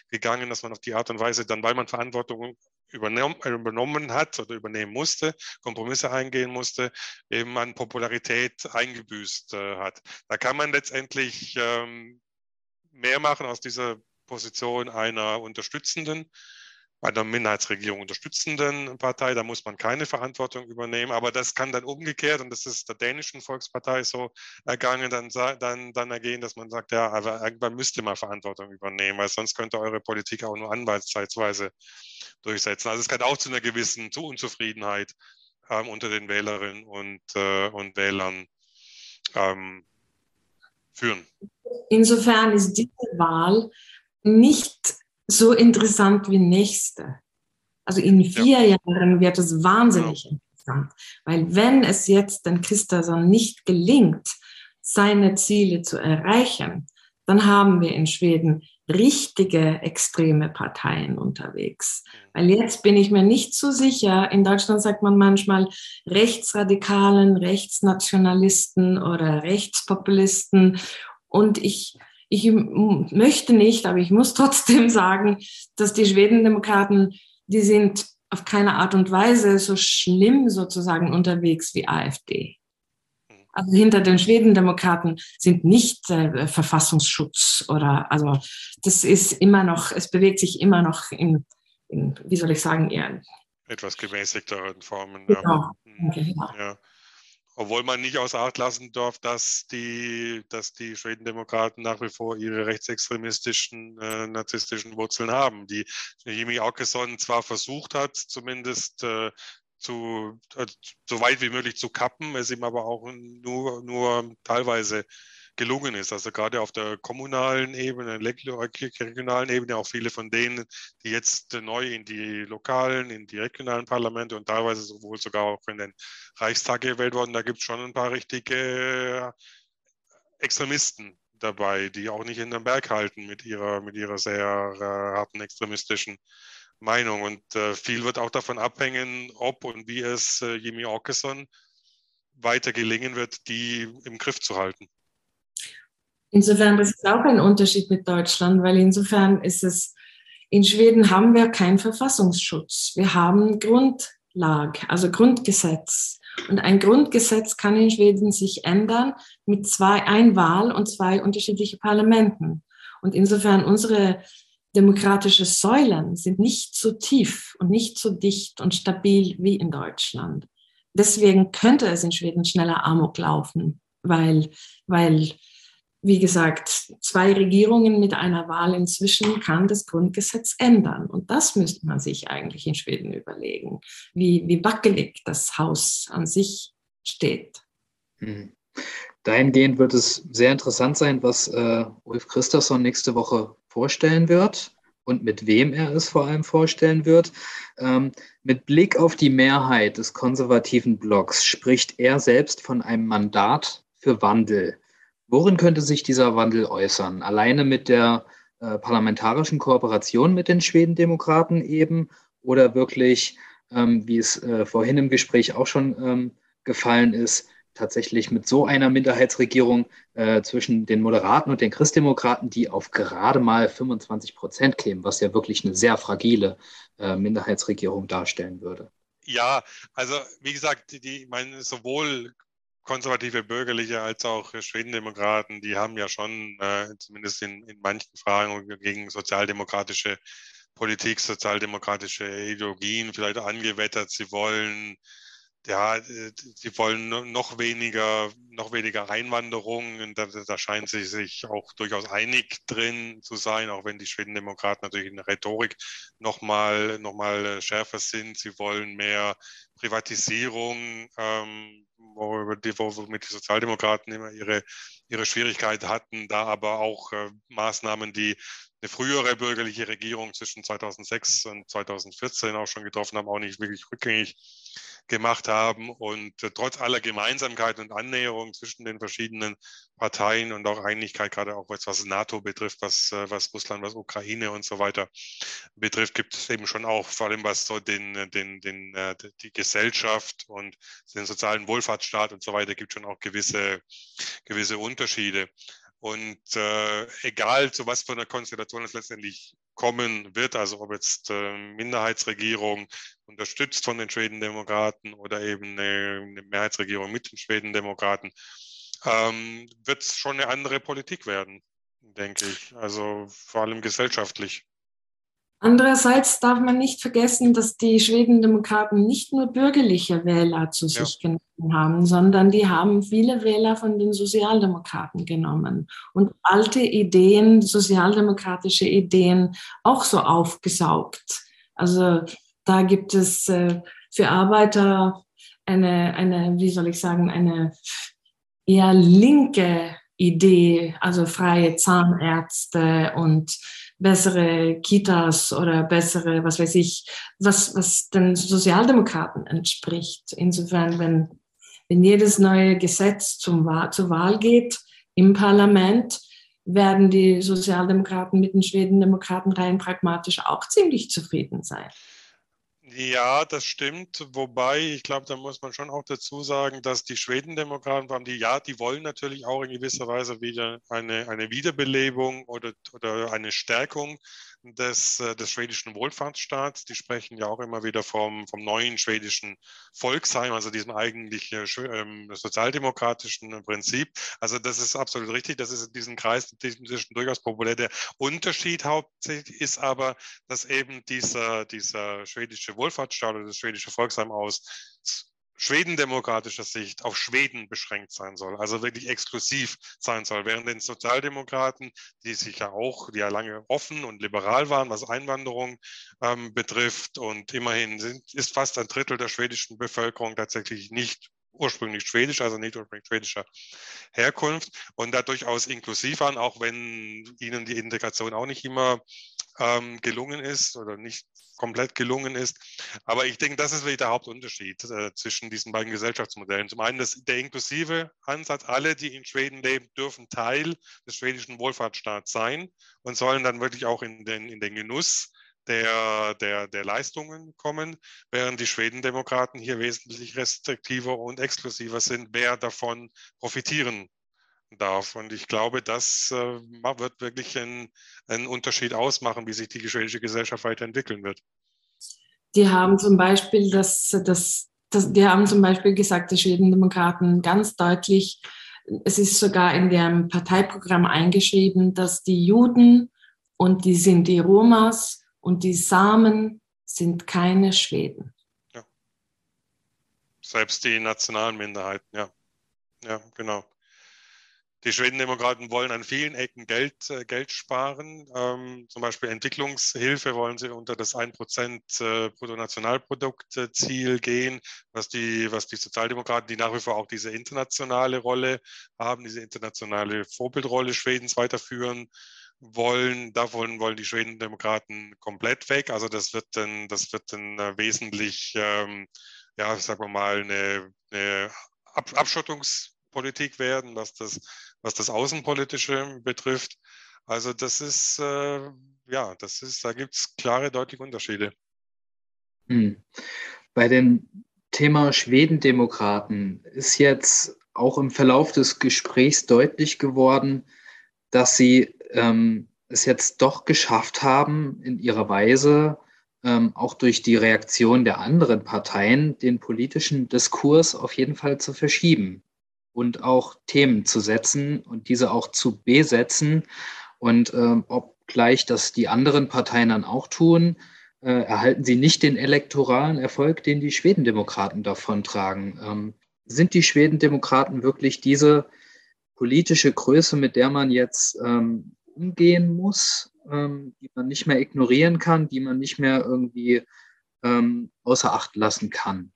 gegangen, dass man auf die Art und Weise dann, weil man Verantwortung übernommen hat oder übernehmen musste, Kompromisse eingehen musste, eben an Popularität eingebüßt äh, hat. Da kann man letztendlich ähm, mehr machen aus dieser Position einer unterstützenden bei einer Minderheitsregierung unterstützenden Partei, da muss man keine Verantwortung übernehmen. Aber das kann dann umgekehrt, und das ist der dänischen Volkspartei so ergangen, dann, dann, dann ergehen, dass man sagt, ja, aber irgendwann müsst ihr mal Verantwortung übernehmen, weil sonst könnte eure Politik auch nur anwaltszeitweise durchsetzen. Also es kann auch zu einer gewissen zu Unzufriedenheit ähm, unter den Wählerinnen und, äh, und Wählern ähm, führen. Insofern ist diese Wahl nicht so interessant wie nächste. Also in vier ja. Jahren wird es wahnsinnig ja. interessant, weil wenn es jetzt den Christensen nicht gelingt, seine Ziele zu erreichen, dann haben wir in Schweden richtige extreme Parteien unterwegs. Weil jetzt bin ich mir nicht so sicher. In Deutschland sagt man manchmal Rechtsradikalen, Rechtsnationalisten oder Rechtspopulisten. Und ich ich möchte nicht, aber ich muss trotzdem sagen, dass die Schwedendemokraten, die sind auf keine Art und Weise so schlimm sozusagen unterwegs wie AfD. Also hinter den Schwedendemokraten sind nicht äh, Verfassungsschutz oder also das ist immer noch, es bewegt sich immer noch in, in wie soll ich sagen, eher etwas gemäßigteren Formen. Genau. Ja. Okay, ja. ja. Obwohl man nicht außer Acht lassen darf, dass die, dass die Schwedendemokraten nach wie vor ihre rechtsextremistischen, äh, narzisstischen Wurzeln haben, die Jimmy Åkesson zwar versucht hat, zumindest äh, zu, äh, so weit wie möglich zu kappen, es ihm aber auch nur, nur teilweise gelungen ist. Also gerade auf der kommunalen Ebene, regionalen Ebene, auch viele von denen, die jetzt neu in die lokalen, in die regionalen Parlamente und teilweise sowohl sogar auch in den Reichstag gewählt wurden, da gibt es schon ein paar richtige Extremisten dabei, die auch nicht in den Berg halten mit ihrer, mit ihrer sehr äh, harten extremistischen Meinung. Und äh, viel wird auch davon abhängen, ob und wie es äh, Jimmy Åkesson weiter gelingen wird, die im Griff zu halten. Insofern, das ist auch ein Unterschied mit Deutschland, weil insofern ist es, in Schweden haben wir keinen Verfassungsschutz. Wir haben Grundlage, also Grundgesetz. Und ein Grundgesetz kann in Schweden sich ändern mit zwei, ein Wahl und zwei unterschiedliche Parlamenten. Und insofern unsere demokratische Säulen sind nicht so tief und nicht so dicht und stabil wie in Deutschland. deswegen könnte es in Schweden schneller Amok laufen, weil, weil wie gesagt, zwei Regierungen mit einer Wahl inzwischen kann das Grundgesetz ändern. Und das müsste man sich eigentlich in Schweden überlegen, wie, wie wackelig das Haus an sich steht. Hm. Dahingehend wird es sehr interessant sein, was äh, Ulf Christopher nächste Woche vorstellen wird und mit wem er es vor allem vorstellen wird. Ähm, mit Blick auf die Mehrheit des konservativen Blocks spricht er selbst von einem Mandat für Wandel. Worin könnte sich dieser Wandel äußern? Alleine mit der äh, parlamentarischen Kooperation mit den Schwedendemokraten eben oder wirklich, ähm, wie es äh, vorhin im Gespräch auch schon ähm, gefallen ist, tatsächlich mit so einer Minderheitsregierung äh, zwischen den Moderaten und den Christdemokraten, die auf gerade mal 25 Prozent kämen, was ja wirklich eine sehr fragile äh, Minderheitsregierung darstellen würde. Ja, also wie gesagt, die, meine, sowohl konservative Bürgerliche als auch Schwedendemokraten, die haben ja schon äh, zumindest in, in manchen Fragen gegen sozialdemokratische Politik, sozialdemokratische Ideologien vielleicht angewettert. Sie wollen ja, sie wollen noch weniger, noch weniger Einwanderung. Da, da scheint sie sich auch durchaus einig drin zu sein, auch wenn die Schwedendemokraten natürlich in der Rhetorik nochmal noch mal schärfer sind. Sie wollen mehr Privatisierung, ähm, wo, die, womit die Sozialdemokraten immer ihre, ihre Schwierigkeit hatten, da aber auch äh, Maßnahmen, die eine frühere bürgerliche Regierung zwischen 2006 und 2014 auch schon getroffen haben, auch nicht wirklich rückgängig gemacht haben. Und äh, trotz aller Gemeinsamkeiten und Annäherungen zwischen den verschiedenen Parteien und auch Einigkeit, gerade auch was, was NATO betrifft, was, äh, was Russland, was Ukraine und so weiter betrifft, gibt es eben schon auch, vor allem was so den, den, den, äh, die Gesellschaft und den sozialen Wohlfahrtsstaat und so weiter, gibt schon auch gewisse, gewisse Unterschiede. Und äh, egal zu was für einer Konstellation es letztendlich kommen wird, also ob jetzt äh, Minderheitsregierung unterstützt von den Schwedendemokraten oder eben eine, eine Mehrheitsregierung mit den Schwedendemokraten, ähm, wird es schon eine andere Politik werden, denke ich. Also vor allem gesellschaftlich. Andererseits darf man nicht vergessen, dass die Schwedendemokraten nicht nur bürgerliche Wähler zu ja. sich genommen haben, sondern die haben viele Wähler von den Sozialdemokraten genommen und alte Ideen, sozialdemokratische Ideen auch so aufgesaugt. Also da gibt es äh, für Arbeiter eine, eine, wie soll ich sagen, eine eher linke Idee, also freie Zahnärzte und bessere Kitas oder bessere, was weiß ich, was, was den Sozialdemokraten entspricht. Insofern, wenn, wenn jedes neue Gesetz zum, zur Wahl geht im Parlament, werden die Sozialdemokraten mit den Schwedendemokraten rein pragmatisch auch ziemlich zufrieden sein. Ja, das stimmt. Wobei, ich glaube, da muss man schon auch dazu sagen, dass die Schwedendemokraten, vor allem die, ja, die wollen natürlich auch in gewisser Weise wieder eine, eine Wiederbelebung oder, oder eine Stärkung des, äh, des schwedischen Wohlfahrtsstaats. Die sprechen ja auch immer wieder vom, vom neuen schwedischen Volksheim, also diesem eigentlich äh, sozialdemokratischen Prinzip. Also das ist absolut richtig. Das ist in diesem Kreis inzwischen durchaus populär. Der Unterschied hauptsächlich ist aber, dass eben dieser, dieser schwedische Wohlfahrtsstaat oder das schwedische Volksheim aus schwedendemokratischer Sicht auf Schweden beschränkt sein soll, also wirklich exklusiv sein soll, während den Sozialdemokraten, die sich ja auch, die ja lange offen und liberal waren, was Einwanderung ähm, betrifft und immerhin sind, ist fast ein Drittel der schwedischen Bevölkerung tatsächlich nicht ursprünglich schwedisch, also nicht ursprünglich schwedischer Herkunft und da durchaus inklusiv waren, auch wenn ihnen die Integration auch nicht immer ähm, gelungen ist oder nicht komplett gelungen ist. Aber ich denke, das ist wirklich der Hauptunterschied äh, zwischen diesen beiden Gesellschaftsmodellen. Zum einen das, der inklusive Ansatz, alle, die in Schweden leben, dürfen Teil des schwedischen Wohlfahrtsstaats sein und sollen dann wirklich auch in den, in den Genuss der, der, der Leistungen kommen, während die Schwedendemokraten hier wesentlich restriktiver und exklusiver sind, wer davon profitieren darf. Und ich glaube, das äh, wird wirklich einen, einen Unterschied ausmachen, wie sich die schwedische Gesellschaft weiterentwickeln wird. Die haben zum Beispiel das, das, das, die haben zum Beispiel gesagt, die Schwedendemokraten ganz deutlich, es ist sogar in deren Parteiprogramm eingeschrieben, dass die Juden und die sind die Romas und die Samen sind keine Schweden. Selbst die nationalen Minderheiten, ja. Ja, genau. Die Schwedendemokraten wollen an vielen Ecken Geld, äh, Geld sparen. Ähm, zum Beispiel Entwicklungshilfe wollen sie unter das 1% äh, Bruttonationalprodukt-Ziel gehen, was die, was die Sozialdemokraten, die nach wie vor auch diese internationale Rolle haben, diese internationale Vorbildrolle Schwedens weiterführen wollen. Davon wollen die Schwedendemokraten komplett weg. Also das wird dann, das wird dann äh, wesentlich, ähm, ja, sagen wir mal, eine, eine Abschottungs werden, was das was das Außenpolitische betrifft. Also das ist, äh, ja, das ist, da gibt es klare, deutliche Unterschiede. Hm. Bei dem Thema Schwedendemokraten ist jetzt auch im Verlauf des Gesprächs deutlich geworden, dass sie ähm, es jetzt doch geschafft haben, in ihrer Weise, ähm, auch durch die Reaktion der anderen Parteien, den politischen Diskurs auf jeden Fall zu verschieben und auch Themen zu setzen und diese auch zu besetzen. Und äh, obgleich das die anderen Parteien dann auch tun, äh, erhalten sie nicht den elektoralen Erfolg, den die Schwedendemokraten davontragen. Ähm, sind die Schwedendemokraten wirklich diese politische Größe, mit der man jetzt ähm, umgehen muss, ähm, die man nicht mehr ignorieren kann, die man nicht mehr irgendwie ähm, außer Acht lassen kann?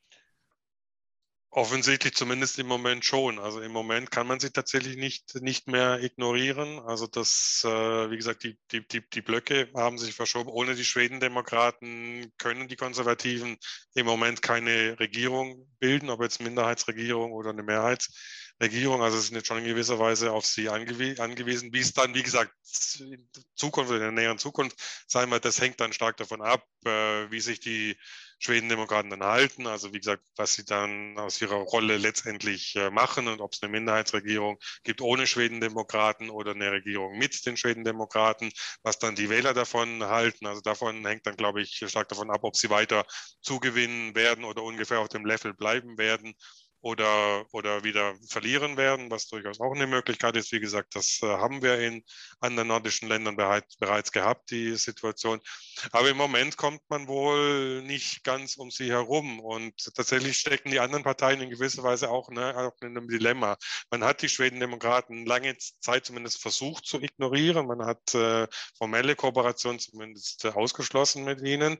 Offensichtlich zumindest im Moment schon. Also im Moment kann man sie tatsächlich nicht, nicht mehr ignorieren. Also das, äh, wie gesagt, die, die, die, die Blöcke haben sich verschoben. Ohne die Schwedendemokraten können die Konservativen im Moment keine Regierung bilden, ob jetzt Minderheitsregierung oder eine Mehrheitsregierung. Also es sind jetzt schon in gewisser Weise auf sie angew angewiesen. Wie es dann, wie gesagt, in Zukunft, in der näheren Zukunft sein wird, das hängt dann stark davon ab, äh, wie sich die Schwedendemokraten dann halten. Also wie gesagt, was sie dann aus ihrer Rolle letztendlich äh, machen und ob es eine Minderheitsregierung gibt ohne Schwedendemokraten oder eine Regierung mit den Schwedendemokraten, was dann die Wähler davon halten. Also davon hängt dann, glaube ich, stark davon ab, ob sie weiter zugewinnen werden oder ungefähr auf dem Level bleiben werden oder, oder wieder verlieren werden, was durchaus auch eine Möglichkeit ist. Wie gesagt, das äh, haben wir in anderen nordischen Ländern bereits, bereits gehabt, die Situation. Aber im Moment kommt man wohl nicht ganz um sie herum. Und tatsächlich stecken die anderen Parteien in gewisser Weise auch, ne, auch in einem Dilemma. Man hat die Schwedendemokraten lange Zeit zumindest versucht zu ignorieren. Man hat äh, formelle Kooperation zumindest äh, ausgeschlossen mit ihnen.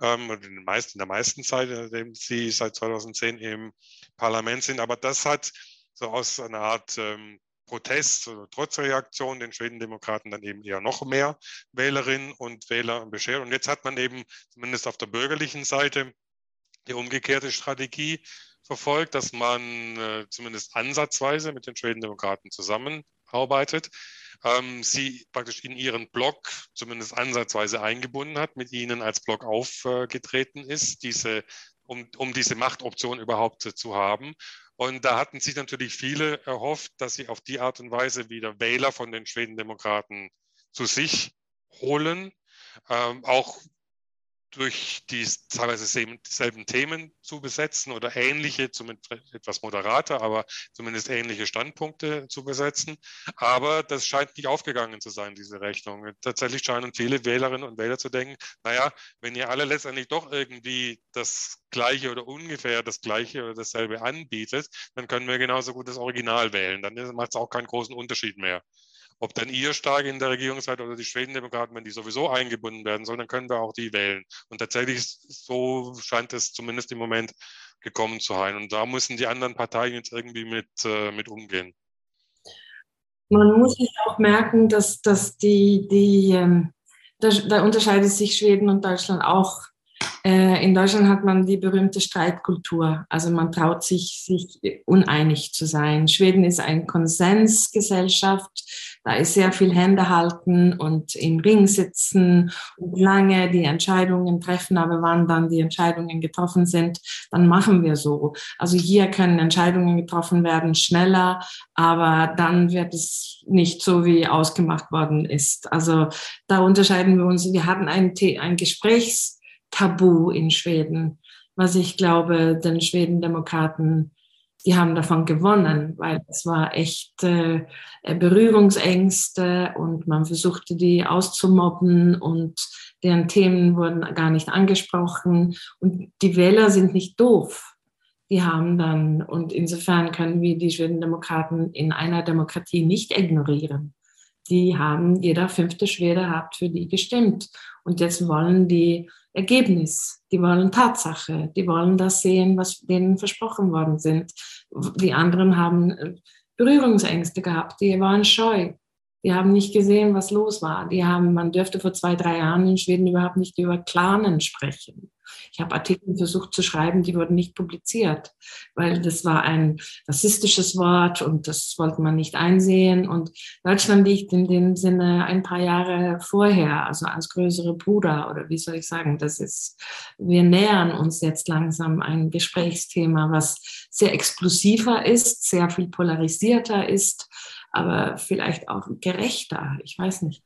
Ähm, in, den meisten, in der meisten Zeit, indem sie seit 2010 im Parlament sind. Aber das hat so aus einer Art ähm, Protest oder Trotzreaktion den Schwedendemokraten dann eben eher noch mehr Wählerinnen und Wähler beschert. Und jetzt hat man eben zumindest auf der bürgerlichen Seite die umgekehrte Strategie verfolgt, dass man äh, zumindest ansatzweise mit den Schwedendemokraten zusammenarbeitet, ähm, sie praktisch in ihren Blog zumindest ansatzweise eingebunden hat, mit ihnen als Blog aufgetreten ist, diese um, um diese Machtoption überhaupt zu haben. Und da hatten sich natürlich viele erhofft, dass sie auf die Art und Weise wieder Wähler von den Schwedendemokraten zu sich holen. Ähm, auch durch die teilweise selben Themen zu besetzen oder ähnliche, zumindest etwas moderater, aber zumindest ähnliche Standpunkte zu besetzen. Aber das scheint nicht aufgegangen zu sein, diese Rechnung. Tatsächlich scheinen viele Wählerinnen und Wähler zu denken, naja, wenn ihr alle letztendlich doch irgendwie das Gleiche oder ungefähr das Gleiche oder dasselbe anbietet, dann können wir genauso gut das Original wählen. Dann macht es auch keinen großen Unterschied mehr. Ob dann ihr stark in der Regierung seid oder die Schwedendemokraten, wenn die sowieso eingebunden werden sollen, dann können wir auch die wählen. Und tatsächlich so scheint es zumindest im Moment gekommen zu sein. Und da müssen die anderen Parteien jetzt irgendwie mit, äh, mit umgehen. Man muss sich auch merken, dass, dass die, die ähm, da, da unterscheidet sich Schweden und Deutschland auch in Deutschland hat man die berühmte Streitkultur. Also man traut sich, sich uneinig zu sein. Schweden ist eine Konsensgesellschaft. Da ist sehr viel Händehalten und im Ring sitzen und lange die Entscheidungen treffen. Aber wann dann die Entscheidungen getroffen sind, dann machen wir so. Also hier können Entscheidungen getroffen werden schneller, aber dann wird es nicht so, wie ausgemacht worden ist. Also da unterscheiden wir uns. Wir hatten ein, ein Gesprächs Tabu in Schweden, was ich glaube, den Schwedendemokraten, die haben davon gewonnen, weil es war echt äh, Berührungsängste und man versuchte die auszumobben und deren Themen wurden gar nicht angesprochen und die Wähler sind nicht doof. Die haben dann, und insofern können wir die Schwedendemokraten in einer Demokratie nicht ignorieren. Die haben, jeder fünfte Schwede hat für die gestimmt. Und jetzt wollen die Ergebnis, die wollen Tatsache, die wollen das sehen, was denen versprochen worden sind. Die anderen haben äh, Berührungsängste gehabt, die waren scheu. Die haben nicht gesehen, was los war. Die haben, man dürfte vor zwei, drei Jahren in Schweden überhaupt nicht über Clanen sprechen. Ich habe Artikel versucht zu schreiben, die wurden nicht publiziert, weil das war ein rassistisches Wort und das wollte man nicht einsehen. Und Deutschland liegt in dem Sinne ein paar Jahre vorher, also als größere Bruder oder wie soll ich sagen, das ist, wir nähern uns jetzt langsam ein Gesprächsthema, was sehr explosiver ist, sehr viel polarisierter ist aber vielleicht auch gerechter. Ich weiß nicht.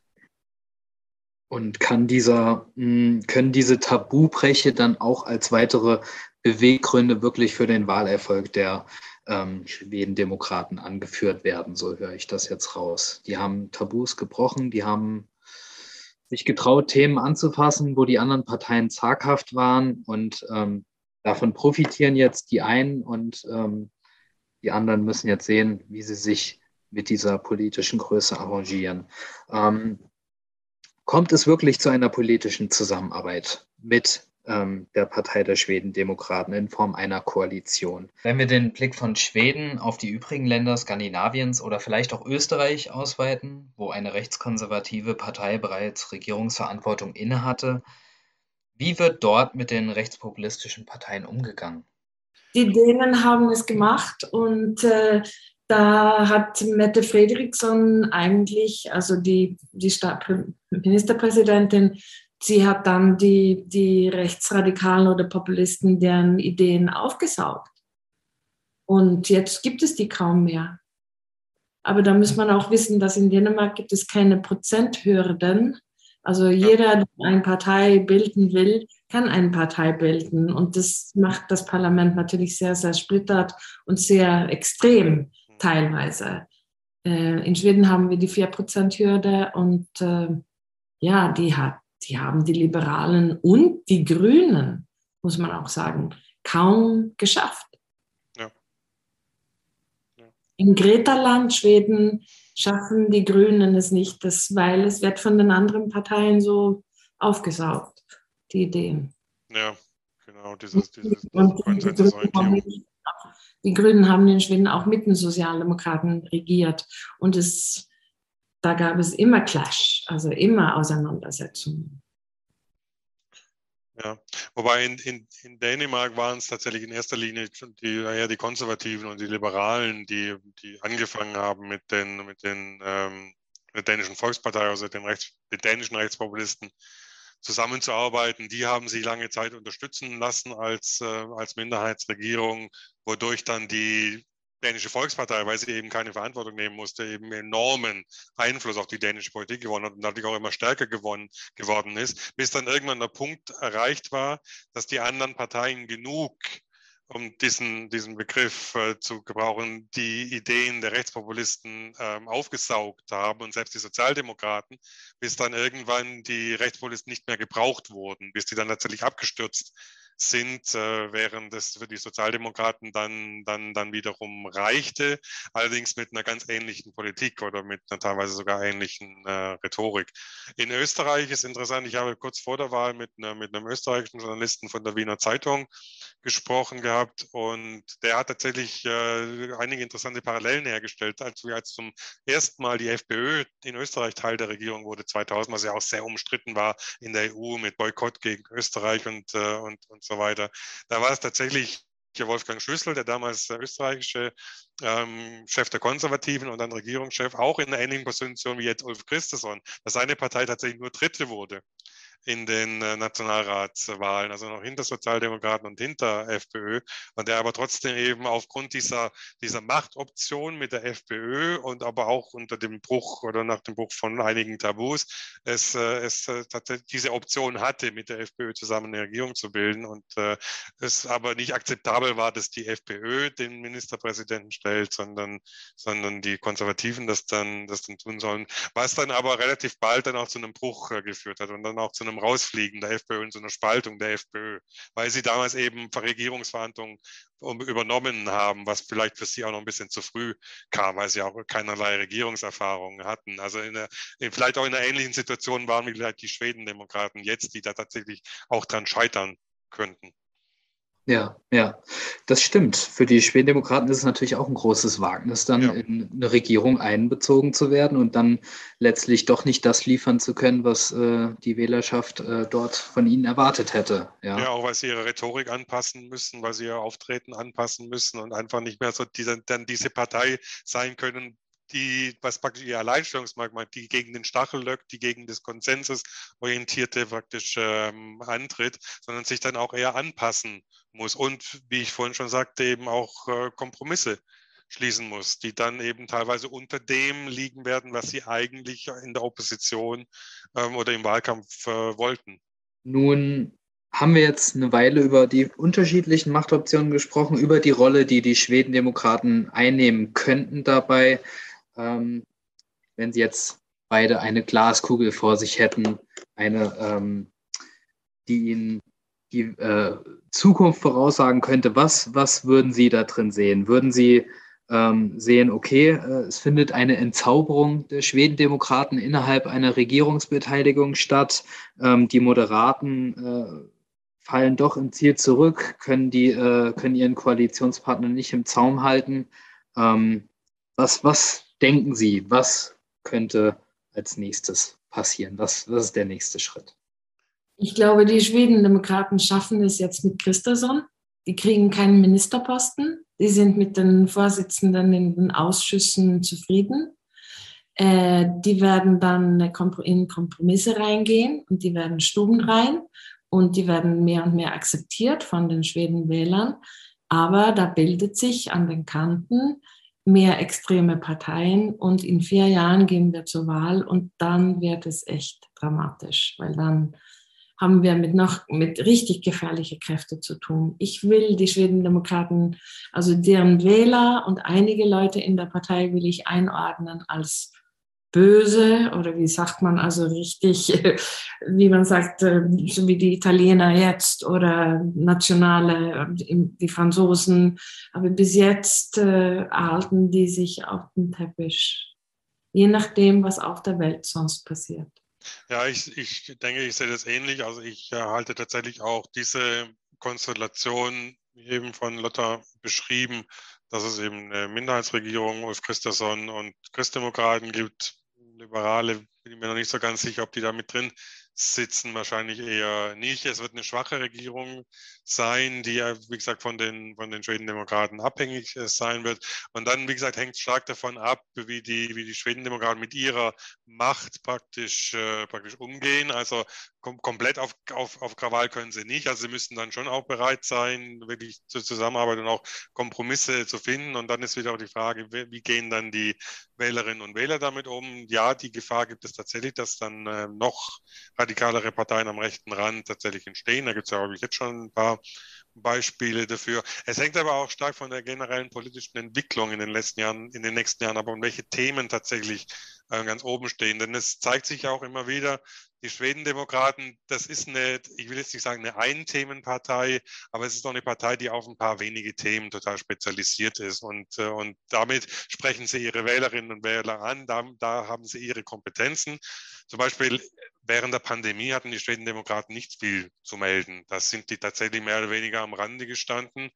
Und kann dieser, hm, können diese Tabubreche dann auch als weitere Beweggründe wirklich für den Wahlerfolg der ähm, Schweden-Demokraten angeführt werden? So höre ich das jetzt raus. Die haben Tabus gebrochen, die haben sich getraut, Themen anzufassen, wo die anderen Parteien zaghaft waren und ähm, davon profitieren jetzt die einen und ähm, die anderen müssen jetzt sehen, wie sie sich mit dieser politischen Größe arrangieren. Ähm, kommt es wirklich zu einer politischen Zusammenarbeit mit ähm, der Partei der Schweden-Demokraten in Form einer Koalition? Wenn wir den Blick von Schweden auf die übrigen Länder Skandinaviens oder vielleicht auch Österreich ausweiten, wo eine rechtskonservative Partei bereits Regierungsverantwortung innehatte, wie wird dort mit den rechtspopulistischen Parteien umgegangen? Die Dänen haben es gemacht und äh, da hat Mette Fredriksson eigentlich, also die, die Ministerpräsidentin, sie hat dann die, die Rechtsradikalen oder Populisten, deren Ideen aufgesaugt. Und jetzt gibt es die kaum mehr. Aber da muss man auch wissen, dass in Dänemark gibt es keine Prozenthürden. Also jeder, der eine Partei bilden will, kann eine Partei bilden. Und das macht das Parlament natürlich sehr, sehr splittert und sehr extrem teilweise. Äh, in Schweden haben wir die 4%-Hürde und äh, ja, die, hat, die haben die Liberalen und die Grünen, muss man auch sagen, kaum geschafft. Ja. Ja. In Gretaland, Schweden, schaffen die Grünen es nicht, das, weil es wird von den anderen Parteien so aufgesaugt, die Ideen. Ja, genau, dieses, dieses, dieses die Grünen haben in Schweden auch mit den Sozialdemokraten regiert. Und es, da gab es immer Clash, also immer Auseinandersetzungen. Ja, wobei in, in, in Dänemark waren es tatsächlich in erster Linie die, eher die Konservativen und die Liberalen, die, die angefangen haben mit den, mit den ähm, der dänischen Volkspartei, also den, Rechts, den dänischen Rechtspopulisten, zusammenzuarbeiten. Die haben sich lange Zeit unterstützen lassen als, äh, als Minderheitsregierung, wodurch dann die dänische Volkspartei, weil sie eben keine Verantwortung nehmen musste, eben enormen Einfluss auf die dänische Politik gewonnen hat und natürlich auch immer stärker gewonnen, geworden ist, bis dann irgendwann der Punkt erreicht war, dass die anderen Parteien genug um diesen, diesen Begriff äh, zu gebrauchen, die Ideen der Rechtspopulisten ähm, aufgesaugt haben und selbst die Sozialdemokraten, bis dann irgendwann die Rechtspopulisten nicht mehr gebraucht wurden, bis die dann tatsächlich abgestürzt sind, äh, während es für die Sozialdemokraten dann, dann, dann wiederum reichte, allerdings mit einer ganz ähnlichen Politik oder mit einer teilweise sogar ähnlichen äh, Rhetorik. In Österreich ist interessant, ich habe kurz vor der Wahl mit, einer, mit einem österreichischen Journalisten von der Wiener Zeitung gesprochen gehabt und der hat tatsächlich äh, einige interessante Parallelen hergestellt, als wir als zum ersten Mal die FPÖ in Österreich Teil der Regierung wurde 2000, was ja auch sehr umstritten war in der EU mit Boykott gegen Österreich und, äh, und, und so weiter. Da war es tatsächlich Wolfgang Schüssel, der damals österreichische ähm, Chef der Konservativen und dann Regierungschef, auch in einer ähnlichen Position wie jetzt Ulf Christensen, dass seine Partei tatsächlich nur Dritte wurde in den äh, Nationalratswahlen, also noch hinter Sozialdemokraten und hinter FPÖ, und der aber trotzdem eben aufgrund dieser, dieser Machtoption mit der FPÖ und aber auch unter dem Bruch oder nach dem Bruch von einigen Tabus es, äh, es äh, diese Option hatte, mit der FPÖ zusammen eine Regierung zu bilden und es aber nicht akzeptabel war, dass die FPÖ den Ministerpräsidenten stellt, sondern, sondern die Konservativen das dann, das dann tun sollen. Was dann aber relativ bald dann auch zu einem Bruch geführt hat und dann auch zu einem Rausfliegen der FPÖ und zu einer Spaltung der FPÖ, weil sie damals eben Regierungsverhandlungen übernommen haben, was vielleicht für sie auch noch ein bisschen zu früh kam, weil sie auch keinerlei Regierungserfahrungen hatten. Also in der, vielleicht auch in einer ähnlichen Situation waren wie vielleicht die Schwedendemokraten jetzt, die da tatsächlich auch dran scheitern könnten. Ja, ja, das stimmt. Für die Schwedendemokraten ist es natürlich auch ein großes Wagnis, dann ja. in eine Regierung einbezogen zu werden und dann letztlich doch nicht das liefern zu können, was äh, die Wählerschaft äh, dort von ihnen erwartet hätte. Ja. ja, auch weil sie ihre Rhetorik anpassen müssen, weil sie ihr Auftreten anpassen müssen und einfach nicht mehr so diese, dann diese Partei sein können, die, was praktisch ihr Alleinstellungsmerkmal, die gegen den Stachellöck, die gegen das Konsensus orientierte praktisch ähm, antritt, sondern sich dann auch eher anpassen muss und, wie ich vorhin schon sagte, eben auch äh, Kompromisse schließen muss, die dann eben teilweise unter dem liegen werden, was sie eigentlich in der Opposition ähm, oder im Wahlkampf äh, wollten. Nun haben wir jetzt eine Weile über die unterschiedlichen Machtoptionen gesprochen, über die Rolle, die die Schwedendemokraten einnehmen könnten dabei ähm, wenn Sie jetzt beide eine Glaskugel vor sich hätten, eine, ähm, die Ihnen die äh, Zukunft voraussagen könnte, was, was würden Sie da drin sehen? Würden Sie ähm, sehen, okay, äh, es findet eine Entzauberung der Schwedendemokraten innerhalb einer Regierungsbeteiligung statt. Ähm, die Moderaten äh, fallen doch im Ziel zurück, können, die, äh, können ihren Koalitionspartner nicht im Zaum halten. Ähm, was, was denken Sie, was könnte als nächstes passieren? Was, was ist der nächste Schritt? Ich glaube, die Schwedendemokraten schaffen es jetzt mit Christensen. Die kriegen keinen Ministerposten. Die sind mit den Vorsitzenden in den Ausschüssen zufrieden. Äh, die werden dann in Kompromisse reingehen und die werden Stuben rein und die werden mehr und mehr akzeptiert von den Schwedenwählern. Aber da bildet sich an den Kanten mehr extreme Parteien und in vier Jahren gehen wir zur Wahl und dann wird es echt dramatisch, weil dann haben wir mit noch mit richtig gefährlichen Kräften zu tun. Ich will die Schwedendemokraten, also deren Wähler und einige Leute in der Partei will ich einordnen als böse oder wie sagt man also richtig, wie man sagt, äh, so wie die Italiener jetzt oder nationale, äh, die Franzosen. Aber bis jetzt äh, halten die sich auf den Teppich, je nachdem, was auf der Welt sonst passiert. Ja, ich, ich denke, ich sehe das ähnlich. Also ich halte tatsächlich auch diese Konstellation eben von Lotta beschrieben, dass es eben eine Minderheitsregierung, Ulf Christensen und Christdemokraten gibt, Liberale, bin ich mir noch nicht so ganz sicher, ob die da mit drin sitzen wahrscheinlich eher nicht. Es wird eine schwache Regierung sein, die ja, wie gesagt, von den, von den Schwedendemokraten abhängig äh, sein wird. Und dann, wie gesagt, hängt stark davon ab, wie die, wie die Schwedendemokraten mit ihrer Macht praktisch, äh, praktisch umgehen. Also kom komplett auf, auf, auf Krawall können sie nicht. Also sie müssen dann schon auch bereit sein, wirklich zur Zusammenarbeit und auch Kompromisse zu finden. Und dann ist wieder auch die Frage, wie, gehen dann die Wählerinnen und Wähler damit um? Ja, die Gefahr gibt es tatsächlich, dass dann äh, noch radikalere Parteien am rechten Rand tatsächlich entstehen. Da gibt es ja, glaube ich, jetzt schon ein paar Beispiele dafür. Es hängt aber auch stark von der generellen politischen Entwicklung in den letzten Jahren, in den nächsten Jahren, aber um welche Themen tatsächlich äh, ganz oben stehen. Denn es zeigt sich ja auch immer wieder, die Schwedendemokraten, das ist eine, ich will jetzt nicht sagen eine Einthemenpartei, aber es ist doch eine Partei, die auf ein paar wenige Themen total spezialisiert ist. Und, äh, und damit sprechen sie ihre Wählerinnen und Wähler an, da, da haben sie ihre Kompetenzen. Zum Beispiel während der Pandemie hatten die Schwedendemokraten nicht viel zu melden. Das sind die tatsächlich mehr oder weniger am Rande gestanden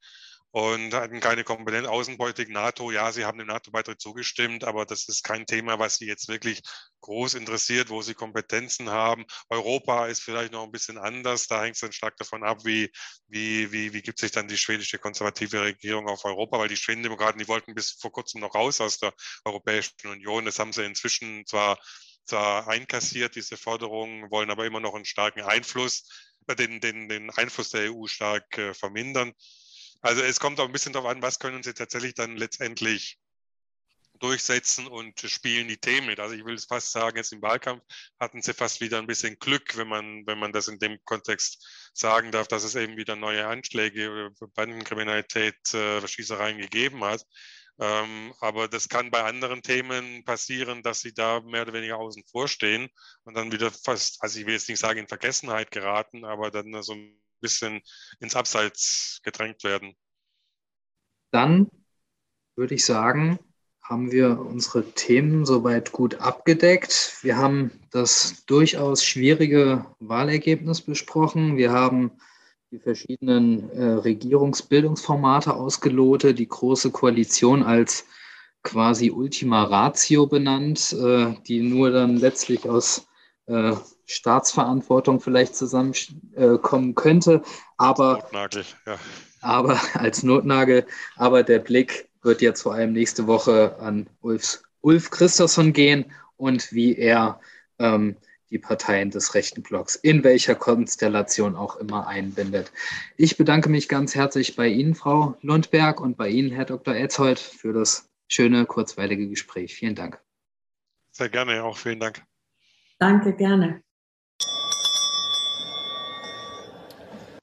und hatten keine Kompetenz. Außenpolitik, NATO, ja, sie haben dem NATO-Beitritt zugestimmt, aber das ist kein Thema, was sie jetzt wirklich groß interessiert, wo sie Kompetenzen haben. Europa ist vielleicht noch ein bisschen anders. Da hängt es dann stark davon ab, wie, wie, wie, wie gibt sich dann die schwedische konservative Regierung auf Europa, weil die Schwedendemokraten, die wollten bis vor kurzem noch raus aus der Europäischen Union. Das haben sie inzwischen zwar, zwar einkassiert, diese Forderungen, wollen aber immer noch einen starken Einfluss, äh, den, den, den Einfluss der EU stark äh, vermindern. Also es kommt auch ein bisschen darauf an, was können sie tatsächlich dann letztendlich durchsetzen und spielen die Themen mit. Also ich will es fast sagen, jetzt im Wahlkampf hatten sie fast wieder ein bisschen Glück, wenn man, wenn man das in dem Kontext sagen darf, dass es eben wieder neue Anschläge oder Bandenkriminalität, äh, Schießereien gegeben hat. Ähm, aber das kann bei anderen Themen passieren, dass sie da mehr oder weniger außen vor stehen und dann wieder fast, also ich will jetzt nicht sagen in Vergessenheit geraten, aber dann so ein bisschen ins Abseits gedrängt werden. Dann würde ich sagen, haben wir unsere Themen soweit gut abgedeckt. Wir haben das durchaus schwierige Wahlergebnis besprochen. Wir haben die verschiedenen äh, Regierungsbildungsformate ausgelotet, die Große Koalition als quasi Ultima Ratio benannt, äh, die nur dann letztlich aus äh, Staatsverantwortung vielleicht zusammenkommen könnte, aber, Notnagel, ja. aber als Notnagel. Aber der Blick wird jetzt vor allem nächste Woche an Ulf, Ulf Christopsson gehen und wie er ähm, die Parteien des rechten Blocks in welcher Konstellation auch immer einbindet. Ich bedanke mich ganz herzlich bei Ihnen, Frau Lundberg, und bei Ihnen, Herr Dr. Etzold, für das schöne, kurzweilige Gespräch. Vielen Dank. Sehr gerne, auch vielen Dank. Danke, gerne.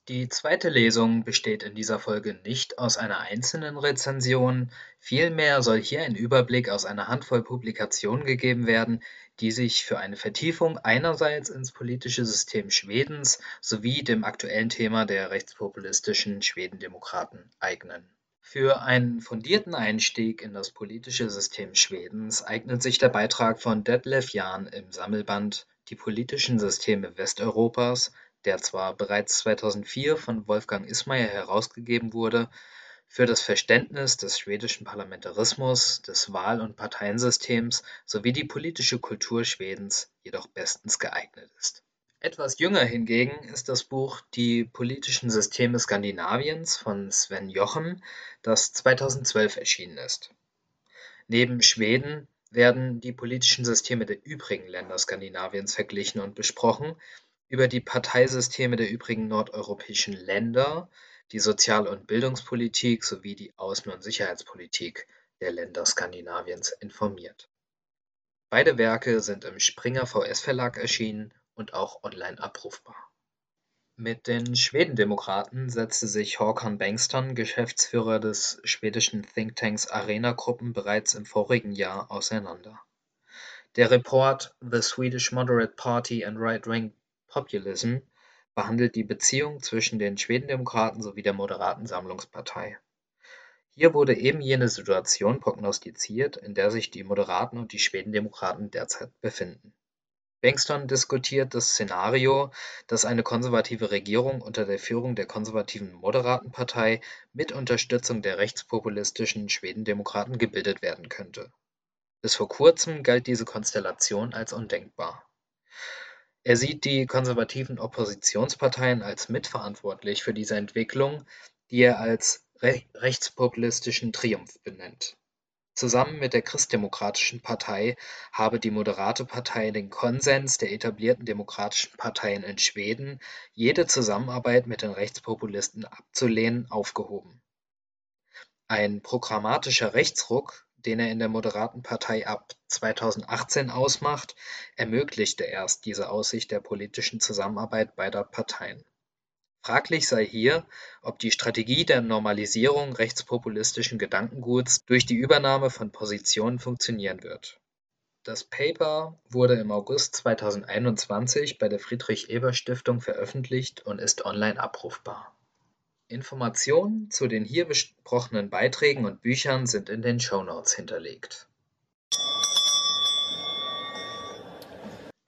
Die zweite Lesung besteht in dieser Folge nicht aus einer einzelnen Rezension, vielmehr soll hier ein Überblick aus einer Handvoll Publikationen gegeben werden, die sich für eine Vertiefung einerseits ins politische System Schwedens sowie dem aktuellen Thema der rechtspopulistischen Schwedendemokraten eignen. Für einen fundierten Einstieg in das politische System Schwedens eignet sich der Beitrag von Detlef Jahn im Sammelband Die politischen Systeme Westeuropas der zwar bereits 2004 von Wolfgang Ismayer herausgegeben wurde, für das Verständnis des schwedischen Parlamentarismus, des Wahl- und Parteiensystems sowie die politische Kultur Schwedens jedoch bestens geeignet ist. Etwas jünger hingegen ist das Buch Die politischen Systeme Skandinaviens von Sven Jochem, das 2012 erschienen ist. Neben Schweden werden die politischen Systeme der übrigen Länder Skandinaviens verglichen und besprochen, über die Parteisysteme der übrigen nordeuropäischen Länder, die Sozial- und Bildungspolitik sowie die Außen- und Sicherheitspolitik der Länder Skandinaviens informiert. Beide Werke sind im Springer VS Verlag erschienen und auch online abrufbar. Mit den Schwedendemokraten setzte sich Håkan Bengtsson, Geschäftsführer des schwedischen Thinktanks Arena Gruppen, bereits im vorigen Jahr auseinander. Der Report The Swedish Moderate Party and Right-Wing Populism behandelt die Beziehung zwischen den Schwedendemokraten sowie der Moderaten Sammlungspartei. Hier wurde eben jene Situation prognostiziert, in der sich die Moderaten und die Schwedendemokraten derzeit befinden. Bengtsson diskutiert das Szenario, dass eine konservative Regierung unter der Führung der konservativen Moderaten Partei mit Unterstützung der rechtspopulistischen Schwedendemokraten gebildet werden könnte. Bis vor kurzem galt diese Konstellation als undenkbar. Er sieht die konservativen Oppositionsparteien als mitverantwortlich für diese Entwicklung, die er als re rechtspopulistischen Triumph benennt. Zusammen mit der Christdemokratischen Partei habe die Moderate Partei den Konsens der etablierten demokratischen Parteien in Schweden, jede Zusammenarbeit mit den Rechtspopulisten abzulehnen, aufgehoben. Ein programmatischer Rechtsruck den er in der Moderaten Partei ab 2018 ausmacht, ermöglichte erst diese Aussicht der politischen Zusammenarbeit beider Parteien. Fraglich sei hier, ob die Strategie der Normalisierung rechtspopulistischen Gedankenguts durch die Übernahme von Positionen funktionieren wird. Das Paper wurde im August 2021 bei der Friedrich-Ebert-Stiftung veröffentlicht und ist online abrufbar. Informationen zu den hier besprochenen Beiträgen und Büchern sind in den Shownotes hinterlegt.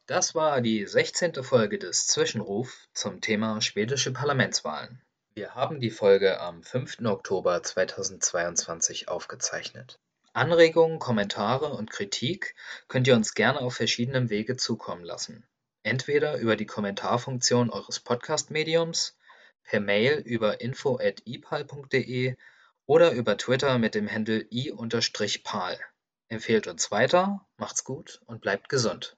Das war die 16. Folge des Zwischenruf zum Thema schwedische Parlamentswahlen. Wir haben die Folge am 5. Oktober 2022 aufgezeichnet. Anregungen, Kommentare und Kritik könnt ihr uns gerne auf verschiedenem Wege zukommen lassen. Entweder über die Kommentarfunktion eures Podcast-Mediums, per Mail über info@ipal.de oder über Twitter mit dem Handle i-pal. Empfehlt uns weiter, macht's gut und bleibt gesund.